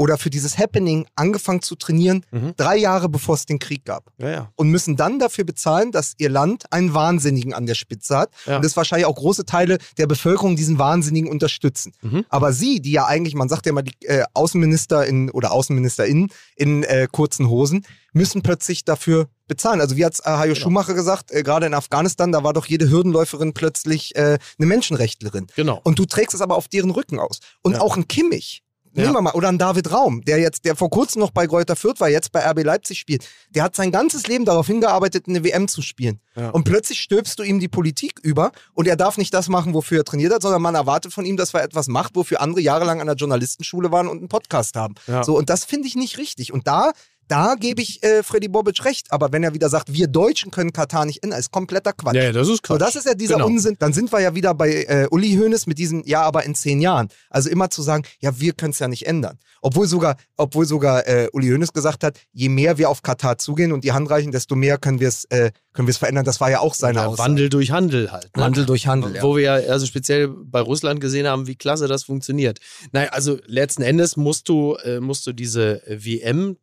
oder für dieses Happening angefangen zu trainieren, Mhm. drei Jahre bevor es den Krieg gab. Ja, ja. Und müssen dann dafür bezahlen, dass ihr Land einen Wahnsinnigen an der Spitze hat. Ja. Und das wahrscheinlich auch große Teile der Bevölkerung diesen Wahnsinnigen unterstützen. Mhm. Aber sie, die ja eigentlich, man sagt ja immer, die äh, Außenminister in, oder AußenministerInnen in äh, kurzen Hosen, müssen plötzlich dafür bezahlen. Also wie hat äh, Hajo Genau. Schumacher gesagt, äh, gerade in Afghanistan, da war doch jede Hürdenläuferin plötzlich äh, eine Menschenrechtlerin. Genau. Und du trägst es aber auf deren Rücken aus. Und Ja. auch ein Kimmich. Ja. Nehmen wir mal, oder ein David Raum, der jetzt, der vor kurzem noch bei Greuther Fürth war, jetzt bei RB Leipzig spielt. Der hat sein ganzes Leben darauf hingearbeitet, eine WM zu spielen. Ja. Und plötzlich stülpst du ihm die Politik über und er darf nicht das machen, wofür er trainiert hat, sondern man erwartet von ihm, dass er etwas macht, wofür andere jahrelang an der Journalistenschule waren und einen Podcast haben. Ja. So, und das finde ich nicht richtig. Und da, da gebe ich äh, Freddy Bobic recht. Aber wenn er wieder sagt, wir Deutschen können Katar nicht ändern, ist kompletter Quatsch. Ja, ja, das ist So, Quatsch. das ist ja dieser Genau. Unsinn. Dann sind wir ja wieder bei äh, Uli Hoeneß mit diesem, ja, aber in zehn Jahren. Also immer zu sagen, ja, wir können es ja nicht ändern. Obwohl sogar, obwohl sogar äh, Uli Hoeneß gesagt hat, je mehr wir auf Katar zugehen und die Hand reichen, desto mehr können wir es äh, können wir es verändern. Das war ja auch seine Ja, Aussage. Wandel durch Handel halt. ne? Wandel durch Handel. Ja. Wo wir ja also speziell bei Russland gesehen haben, wie klasse das funktioniert. Naja, also letzten Endes musst du, äh, musst du diese äh, WM,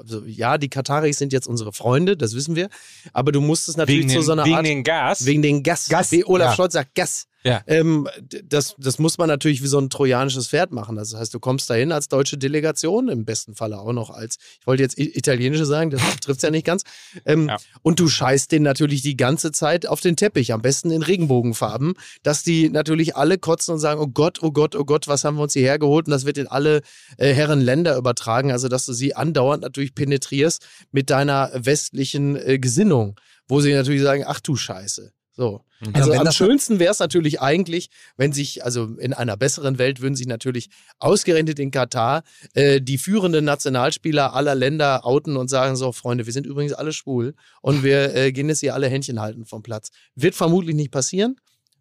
also ja, die Kataris sind jetzt unsere Freunde, das wissen wir, aber du musst es natürlich Wegen, zu den, so einer wegen Art. den Gas. wegen den Gas. Gas, Wie Olaf ja. Scholz sagt, Gas. Ja. Ähm, das, das muss man natürlich wie so ein trojanisches Pferd machen. Das heißt, du kommst dahin als deutsche Delegation, im besten Falle auch noch als, ich wollte jetzt italienische sagen, das [LAUGHS] trifft es ja nicht ganz. Ähm, Ja. Und du scheißt den natürlich die ganze Zeit auf den Teppich, am besten in Regenbogenfarben, dass die natürlich alle kotzen und sagen, oh Gott, oh Gott, oh Gott, was haben wir uns hierher geholt? Und das wird in alle äh, Herren Länder übertragen. Also, dass du sie andauernd natürlich penetrierst mit deiner westlichen äh, Gesinnung, wo sie natürlich sagen, ach du Scheiße. So. Mhm. Also wenn am schönsten wäre es natürlich eigentlich, wenn sich, also in einer besseren Welt würden sich natürlich ausgerechnet in Katar äh, die führenden Nationalspieler aller Länder outen und sagen so, Freunde, wir sind übrigens alle schwul und wir äh, gehen jetzt hier alle Händchen halten vom Platz. Wird vermutlich nicht passieren,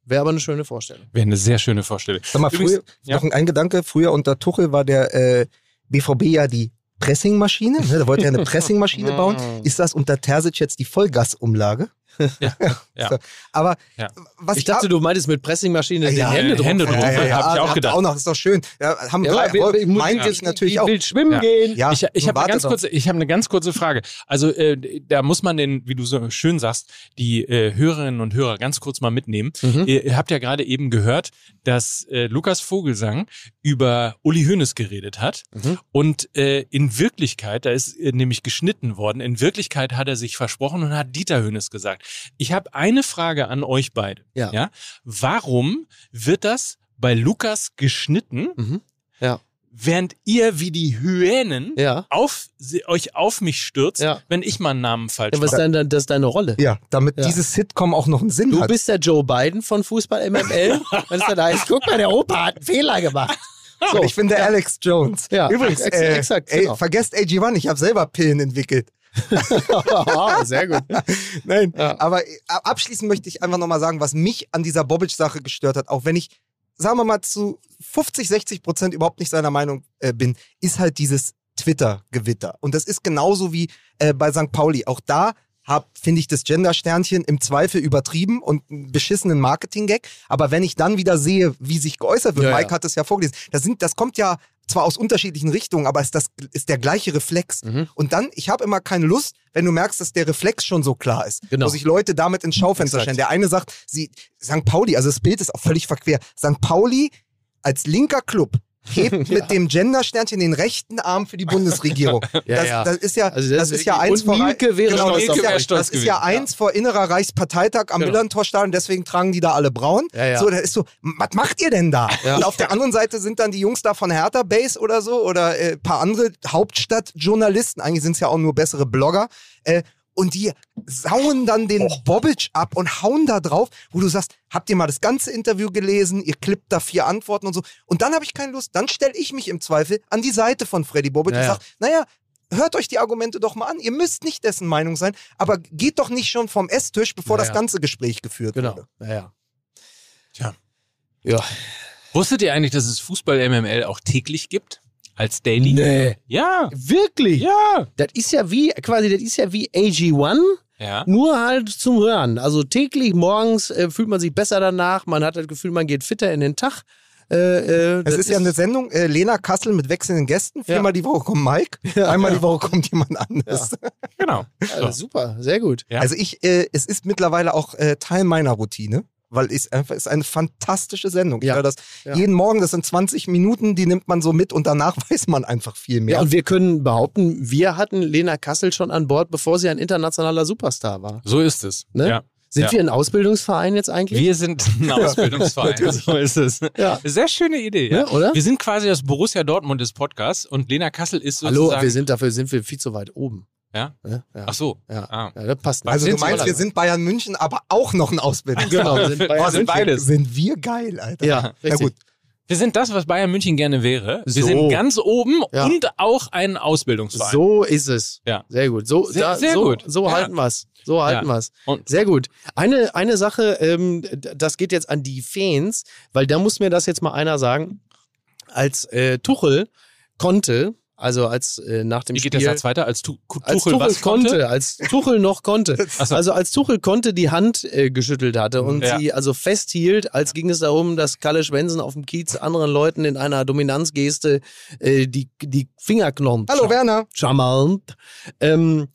wäre aber eine schöne Vorstellung. Wäre eine sehr schöne Vorstellung. Sag mal, Übrigens- früher, ja. noch ein, ein Gedanke, früher unter Tuchel war der äh, BVB ja die Pressingmaschine, ne? der wollte ja eine [LAUGHS] Pressingmaschine bauen. Ist das unter Terzic jetzt die Vollgasumlage? Ja. [LAUGHS] Ja. So, Aber Ja. was Ich dachte, du meintest mit Pressingmaschine Ja, den Händedruck. Händedruck. ja, ja, ja, hab ich auch gedacht. Auch noch, ist doch schön. Ja, haben Ja, muss- meinte ja, ich natürlich ich auch. will schwimmen Ja. gehen. Ja, ich ich habe eine ganz kurze, ich habe eine ganz kurze Frage. Also äh, da muss man den, wie du so schön sagst, die äh, Hörerinnen und Hörer ganz kurz mal mitnehmen. Mhm. Ihr, ihr habt ja gerade eben gehört, dass äh, Lukas Vogelsang über Uli Hoeneß geredet hat Mhm. und äh, in Wirklichkeit, da ist äh, nämlich geschnitten worden. In Wirklichkeit hat er sich versprochen und hat Dieter Hoeneß gesagt. Ich habe eine Frage an euch beide. Ja. ja? Warum wird das bei Lukas geschnitten? Mhm. Ja. Während ihr wie die Hyänen Ja. auf, sie, euch auf mich stürzt, Ja. wenn ich mal einen Namen falsch Ja, was ist mache. denn, das ist deine Rolle? Ja, damit Ja. dieses Sitcom auch noch einen Sinn Du hat. bist der Joe Biden von Fußball MML. [LAUGHS] Wenn es dann heißt, guck mal, der Opa hat einen Fehler gemacht. So. [LAUGHS] Und ich bin der Alex Jones. Ja, Übrigens, ex- äh, exakt, ey, genau. vergesst AG1, ich habe selber Pillen entwickelt. [LAUGHS] Sehr gut. Nein, Ja. aber äh, abschließend möchte ich einfach nochmal sagen, was mich an dieser Bobic-Sache gestört hat, auch wenn ich, sagen wir mal, zu 50, 60 Prozent überhaupt nicht seiner Meinung äh, bin, ist halt dieses Twitter-Gewitter. Und das ist genauso wie äh, bei St. Pauli. Auch da hab, finde ich, das Gender-Sternchen im Zweifel übertrieben und einen beschissenen Marketing-Gag. Aber wenn ich dann wieder sehe, wie sich geäußert wird, Ja, Mike ja. hat es ja vorgelesen, das, sind, das kommt ja zwar aus unterschiedlichen Richtungen, aber ist das ist der gleiche Reflex. Mhm. Und dann, ich habe immer keine Lust, wenn du merkst, dass der Reflex schon so klar ist. Genau. Wo sich Leute damit ins Schaufenster Exakt. stellen. Der eine sagt, sie, St. Pauli, also das Bild ist auch völlig verquer. St. Pauli als linker Club hebt [LAUGHS] mit dem Gender-Sternchen den rechten Arm für die Bundesregierung. [LAUGHS] Ja, das, ja. das ist ja, Also das, das ist ja und eins vor Mielke wäre genau, das ist ja, das ist ja eins vor innerer Reichsparteitag am Genau. Millantorstadion, deswegen tragen die da alle braun. Ja, ja. So, da ist so, was macht ihr denn da? Ja. Und auf der anderen Seite sind dann die Jungs da von Hertha Base oder so oder ein äh, paar andere Hauptstadtjournalisten, eigentlich sind es ja auch nur bessere Blogger. Äh, und die sauen dann den Bobic ab und hauen da drauf, wo du sagst, habt ihr mal das ganze Interview gelesen, ihr klippt da vier Antworten und so. Und dann habe ich keine Lust, dann stelle ich mich im Zweifel an die Seite von Freddy Bobic Ja, und ja. sag, naja, hört euch die Argumente doch mal an. Ihr müsst nicht dessen Meinung sein, aber geht doch nicht schon vom Esstisch, bevor Ja, das ganze Gespräch geführt Genau. wurde. Ja, ja. Tja. Ja. Wusstet ihr eigentlich, dass es Fußball-MML auch täglich gibt? Als Daily? Nee. Ja. Wirklich? Ja. Das ist ja wie, quasi, das ist ja wie AG1, Ja. nur halt zum Hören. Also täglich morgens äh, fühlt man sich besser danach, man hat das Gefühl, man geht fitter in den Tag. Äh, äh, Es ist ja eine Sendung, äh, Lena Kassel mit wechselnden Gästen. Viermal die Woche kommt Mike, [LAUGHS] einmal die Woche kommt jemand anderes. Genau. [LAUGHS] Ja, super, sehr gut. Ja. Also ich, äh, es ist mittlerweile auch äh, Teil meiner Routine, weil es einfach ist eine fantastische Sendung. Ich Ja. höre das Ja. jeden Morgen, das sind 20 Minuten, die nimmt man so mit und danach [LAUGHS] weiß man einfach viel mehr. Ja, und wir können behaupten, wir hatten Lena Kassel schon an Bord, bevor sie ein internationaler Superstar war. So ist es. Ne? Ja. Sind Ja. wir ein Ausbildungsverein jetzt eigentlich? Wir sind ein [LAUGHS] Ausbildungsverein. so ist es. Ja. Sehr schöne Idee, ja. Ja, oder? Wir sind quasi das Borussia Dortmund des Podcasts und Lena Kassel ist sozusagen. Hallo, wir sind dafür sind wir viel zu weit oben. Ja? Ja, ja. Ach so. Ja, Ah. ja das passt nicht. also du meinst, wir sind Bayern München, aber auch noch ein Ausbildungsverein. [LAUGHS] Genau, [LAUGHS] wir sind Bayern Wir sind beides. Sind wir geil, Alter. Ja, Na richtig. gut. Wir sind das, was Bayern München gerne wäre. Wir So. sind ganz oben Ja. und auch ein Ausbildungsverein. So ist es. Ja. Sehr gut. So, Sehr- da, sehr so, gut. So Ja. halten wir's. So halten Ja. wir's. Und- Sehr gut. Eine, eine Sache, ähm, das geht jetzt an die Fans, weil da muss mir das jetzt mal einer sagen. Als äh, Tuchel konnte, also als äh, nach dem Wie geht Spiel, der Satz weiter? Als tu Tuchel, als Tuchel was konnte, als Tuchel noch konnte. [LAUGHS] So. Also als Tuchel konnte die Hand äh, geschüttelt hatte und Ja. sie also festhielt, als ging es darum, dass Kalle Schwensen auf dem Kiez anderen Leuten in einer Dominanzgeste äh, die, die Fingerknochen Hallo Werner. charmant. Ähm,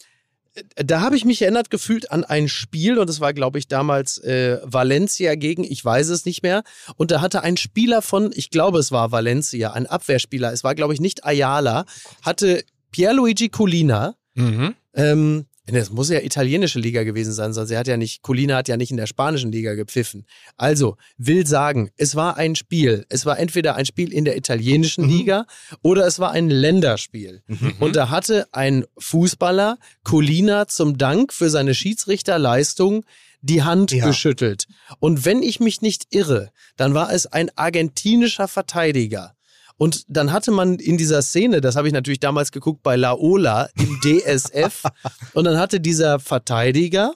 da habe ich mich erinnert gefühlt an ein Spiel und es war, glaube ich, damals äh, Valencia gegen, ich weiß es nicht mehr. Und da hatte ein Spieler von, ich glaube, es war Valencia, ein Abwehrspieler, es war, glaube ich, nicht Ayala, hatte Pierluigi Colina, Mhm. ähm, das muss ja italienische Liga gewesen sein, sonst er hat ja nicht, Colina hat ja nicht in der spanischen Liga gepfiffen. Also, will sagen, es war ein Spiel. Es war entweder ein Spiel in der italienischen Liga oder es war ein Länderspiel. Und da hatte ein Fußballer Colina zum Dank für seine Schiedsrichterleistung die Hand Ja. geschüttelt. Und wenn ich mich nicht irre, dann war es ein argentinischer Verteidiger. Und dann hatte man in dieser Szene, das habe ich natürlich damals geguckt bei Laola im [LAUGHS] DSF, und dann hatte dieser Verteidiger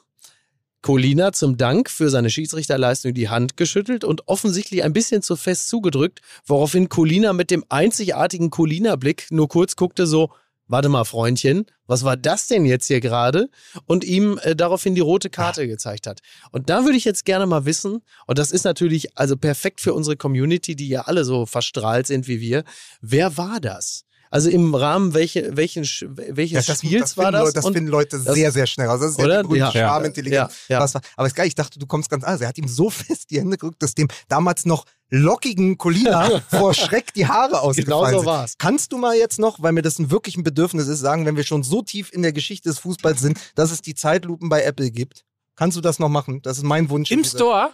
Colina zum Dank für seine Schiedsrichterleistung die Hand geschüttelt und offensichtlich ein bisschen zu fest zugedrückt, woraufhin Colina mit dem einzigartigen Colina-Blick nur kurz guckte so, warte mal Freundchen, was war das denn jetzt hier gerade? Und ihm äh, daraufhin die rote Karte gezeigt hat. Und da würde ich jetzt gerne mal wissen, und das ist natürlich also perfekt für unsere Community, die ja alle so verstrahlt sind wie wir, wer war das? Also im Rahmen welche, welchen, welches das, Spiels das war finden das? Leute, das Und- finden Leute das- sehr, sehr schnell raus. Das ist ja Oder? die berühmte Ja. Schwarmintelligenz. Ja, ja. Was war- Aber ist geil, ich dachte, du kommst ganz anders. Er hat ihm so [LAUGHS] fest die Hände gerückt, dass dem damals noch lockigen Colina [LAUGHS] vor Schreck die Haare ausgefallen Genau so sind. war's. Kannst du mal jetzt noch, weil mir das ein wirklich ein Bedürfnis ist, sagen, wenn wir schon so tief in der Geschichte des Fußballs sind, dass es die Zeitlupen bei Apple gibt? Kannst du das noch machen? Das ist mein Wunsch. Im Store?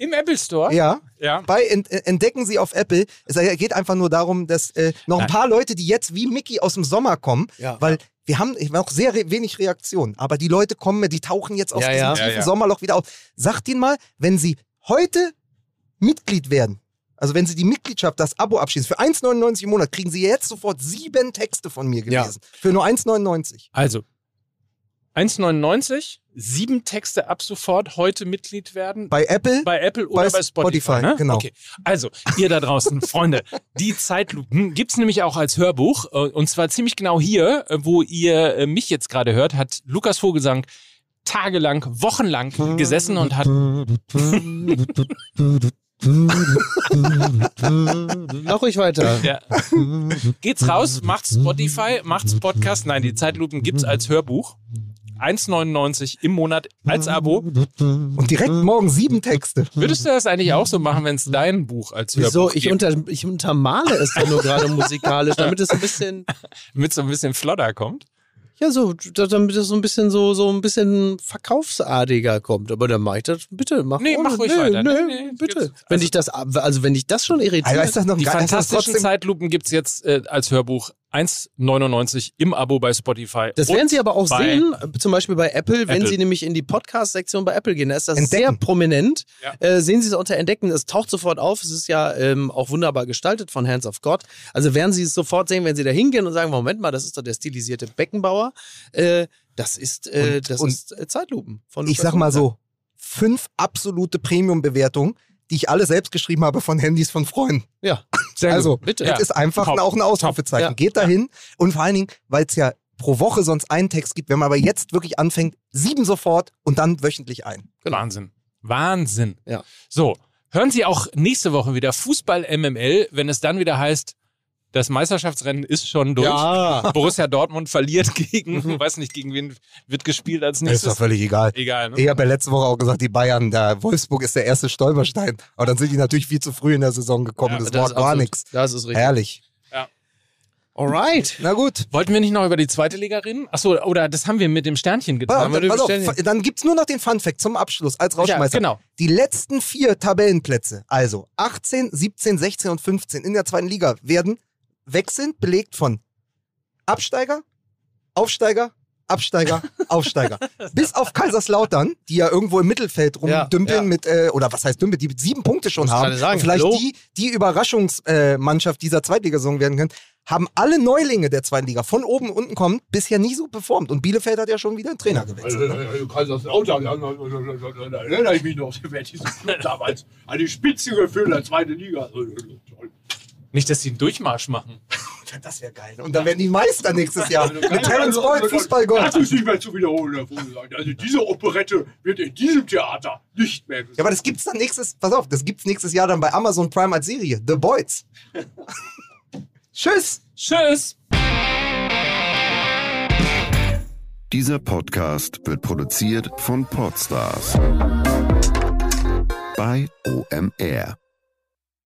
Im Apple Store? Ja. Ja. Bei ent äh, entdecken Sie auf Apple. Es geht einfach nur darum, dass äh, noch ein paar Leute, die jetzt wie Mickey aus dem Sommer kommen, Ja. weil wir haben auch sehr re wenig Reaktion, aber die Leute kommen, die tauchen jetzt aus Ja, diesem ja. tiefen Ja, ja. Sommerloch wieder auf. Sagt ihnen mal, wenn sie heute Mitglied werden, also wenn sie die Mitgliedschaft, das Abo abschließen, für 1,99 im Monat kriegen sie jetzt sofort sieben Texte von mir Ja. gelesen. Für nur 1,99. Also, 1,99, sieben Texte ab sofort heute Mitglied werden. Bei Apple, Bei Apple oder Bei bei, Spotify. Spotify, ne? genau. Okay. Also, ihr da draußen, [LAUGHS] Freunde, die Zeitlupen gibt's nämlich auch als Hörbuch. äh, Und zwar ziemlich genau hier, äh, wo ihr äh, mich jetzt gerade hört, hat Lukas Vogelsang tagelang, wochenlang gesessen und hat. [LAUGHS] Mach ruhig weiter. Ja. Geht's raus, macht's Spotify, macht's Podcast. Nein, die Zeitlupen gibt's als Hörbuch. 1,99 im Monat als Abo. Und direkt morgen sieben Texte. Würdest du das eigentlich auch so machen, wenn es dein Buch als Hörbuch Wieso? Ich, gibt? unter, ich untermale es doch nur gerade musikalisch, damit es ein bisschen, [LAUGHS] mit so ein bisschen Flodder kommt? ja, so, da- damit es so ein bisschen so, so ein bisschen verkaufsartiger kommt. Aber dann mach ich das, bitte, mach Nee, ohne. mach ruhig nee, weiter. Nee, Nee, nee, bitte. jetzt- wenn also- dich das, also wenn dich das schon irritiert. Also ist das noch Die fantastischen Zeitlupen gibt's jetzt äh, als Hörbuch 1,99 im Abo bei Spotify. Das werden Sie aber auch sehen, äh, zum Beispiel bei Apple, wenn Apple. Sie nämlich in die Podcast-Sektion bei Apple gehen, da ist das Entdecken. sehr prominent. Ja. Äh, sehen Sie es unter Entdecken, es taucht sofort auf. Es ist ja ähm, auch wunderbar gestaltet von Hands of God. Also werden Sie es sofort sehen, wenn Sie da hingehen und sagen, Moment mal, das ist doch der stilisierte Beckenbauer. Äh, das ist, äh, Und- das und ist äh, Zeitlupen. Von Ich sag mal so, fünf absolute Premium-Bewertungen, die ich alle selbst geschrieben habe von Handys von Freunden. Ja, Sehr also, gut. bitte. das Ja. ist einfach Top. auch ein Ausrufezeichen. Ja. Geht dahin und vor allen Dingen, weil es ja pro Woche sonst einen Text gibt, wenn man aber jetzt wirklich anfängt, sieben sofort und dann wöchentlich ein. Wahnsinn. Wahnsinn. Ja. So, hören Sie auch nächste Woche wieder Fußball MML, wenn es dann wieder heißt, das Meisterschaftsrennen ist schon durch. Ja. Borussia Dortmund verliert [LAUGHS] gegen, weiß nicht, gegen wen wird gespielt als Ist doch nächstes. völlig egal. Egal, ne? Ich habe ja letzte Woche auch gesagt, die Bayern, da Wolfsburg ist der erste Stolperstein. Aber dann sind die natürlich viel zu früh in der Saison gekommen. Ja, das, Das war ist gar nichts. Das ist richtig. Herrlich. Alright. Na gut. Wollten wir nicht noch über die zweite Liga reden? Achso, oder das haben wir mit dem Sternchen getan. Die pass auf, dann gibt's nur noch den Fun-Fact zum Abschluss als Rausschmeißer. Ja, genau. Die letzten vier Tabellenplätze, also 18, 17, 16 und 15 in der zweiten Liga, werden wechselnd belegt von Absteiger, Aufsteiger, Absteiger, [LAUGHS] Aufsteiger. Bis auf Kaiserslautern, die ja irgendwo im Mittelfeld Ja, rumdümpeln ja. mit, äh, oder was heißt dümpeln, die sieben Punkte schon haben. sagen, und vielleicht hallo? die, die Überraschungsmannschaft dieser Zweitligasaison werden können, haben alle Neulinge der zweiten Liga von oben unten kommen, bisher nie so performt. Und Bielefeld hat ja schon wieder einen Trainer gewechselt. Also, Kaiserslautern, da erinnere ich mich noch, [LAUGHS] wer diesen Club damals an die Spitze geführt hat, zweite Liga. Nicht, dass sie einen Durchmarsch machen. [LAUGHS] Das wäre geil. Und dann werden die Meister nächstes Jahr. Mit Terence Also, Boyd, Fußballgott. Das ist nicht mehr zu wiederholen, Herr Vogelsang. Also diese Operette wird in diesem Theater nicht mehr Ja, aber das gibt's dann nächstes, pass auf, das gibt's nächstes Jahr dann bei Amazon Prime als Serie. The Boys. [LAUGHS] Tschüss. Tschüss! Dieser Podcast wird produziert von Podstars bei OMR.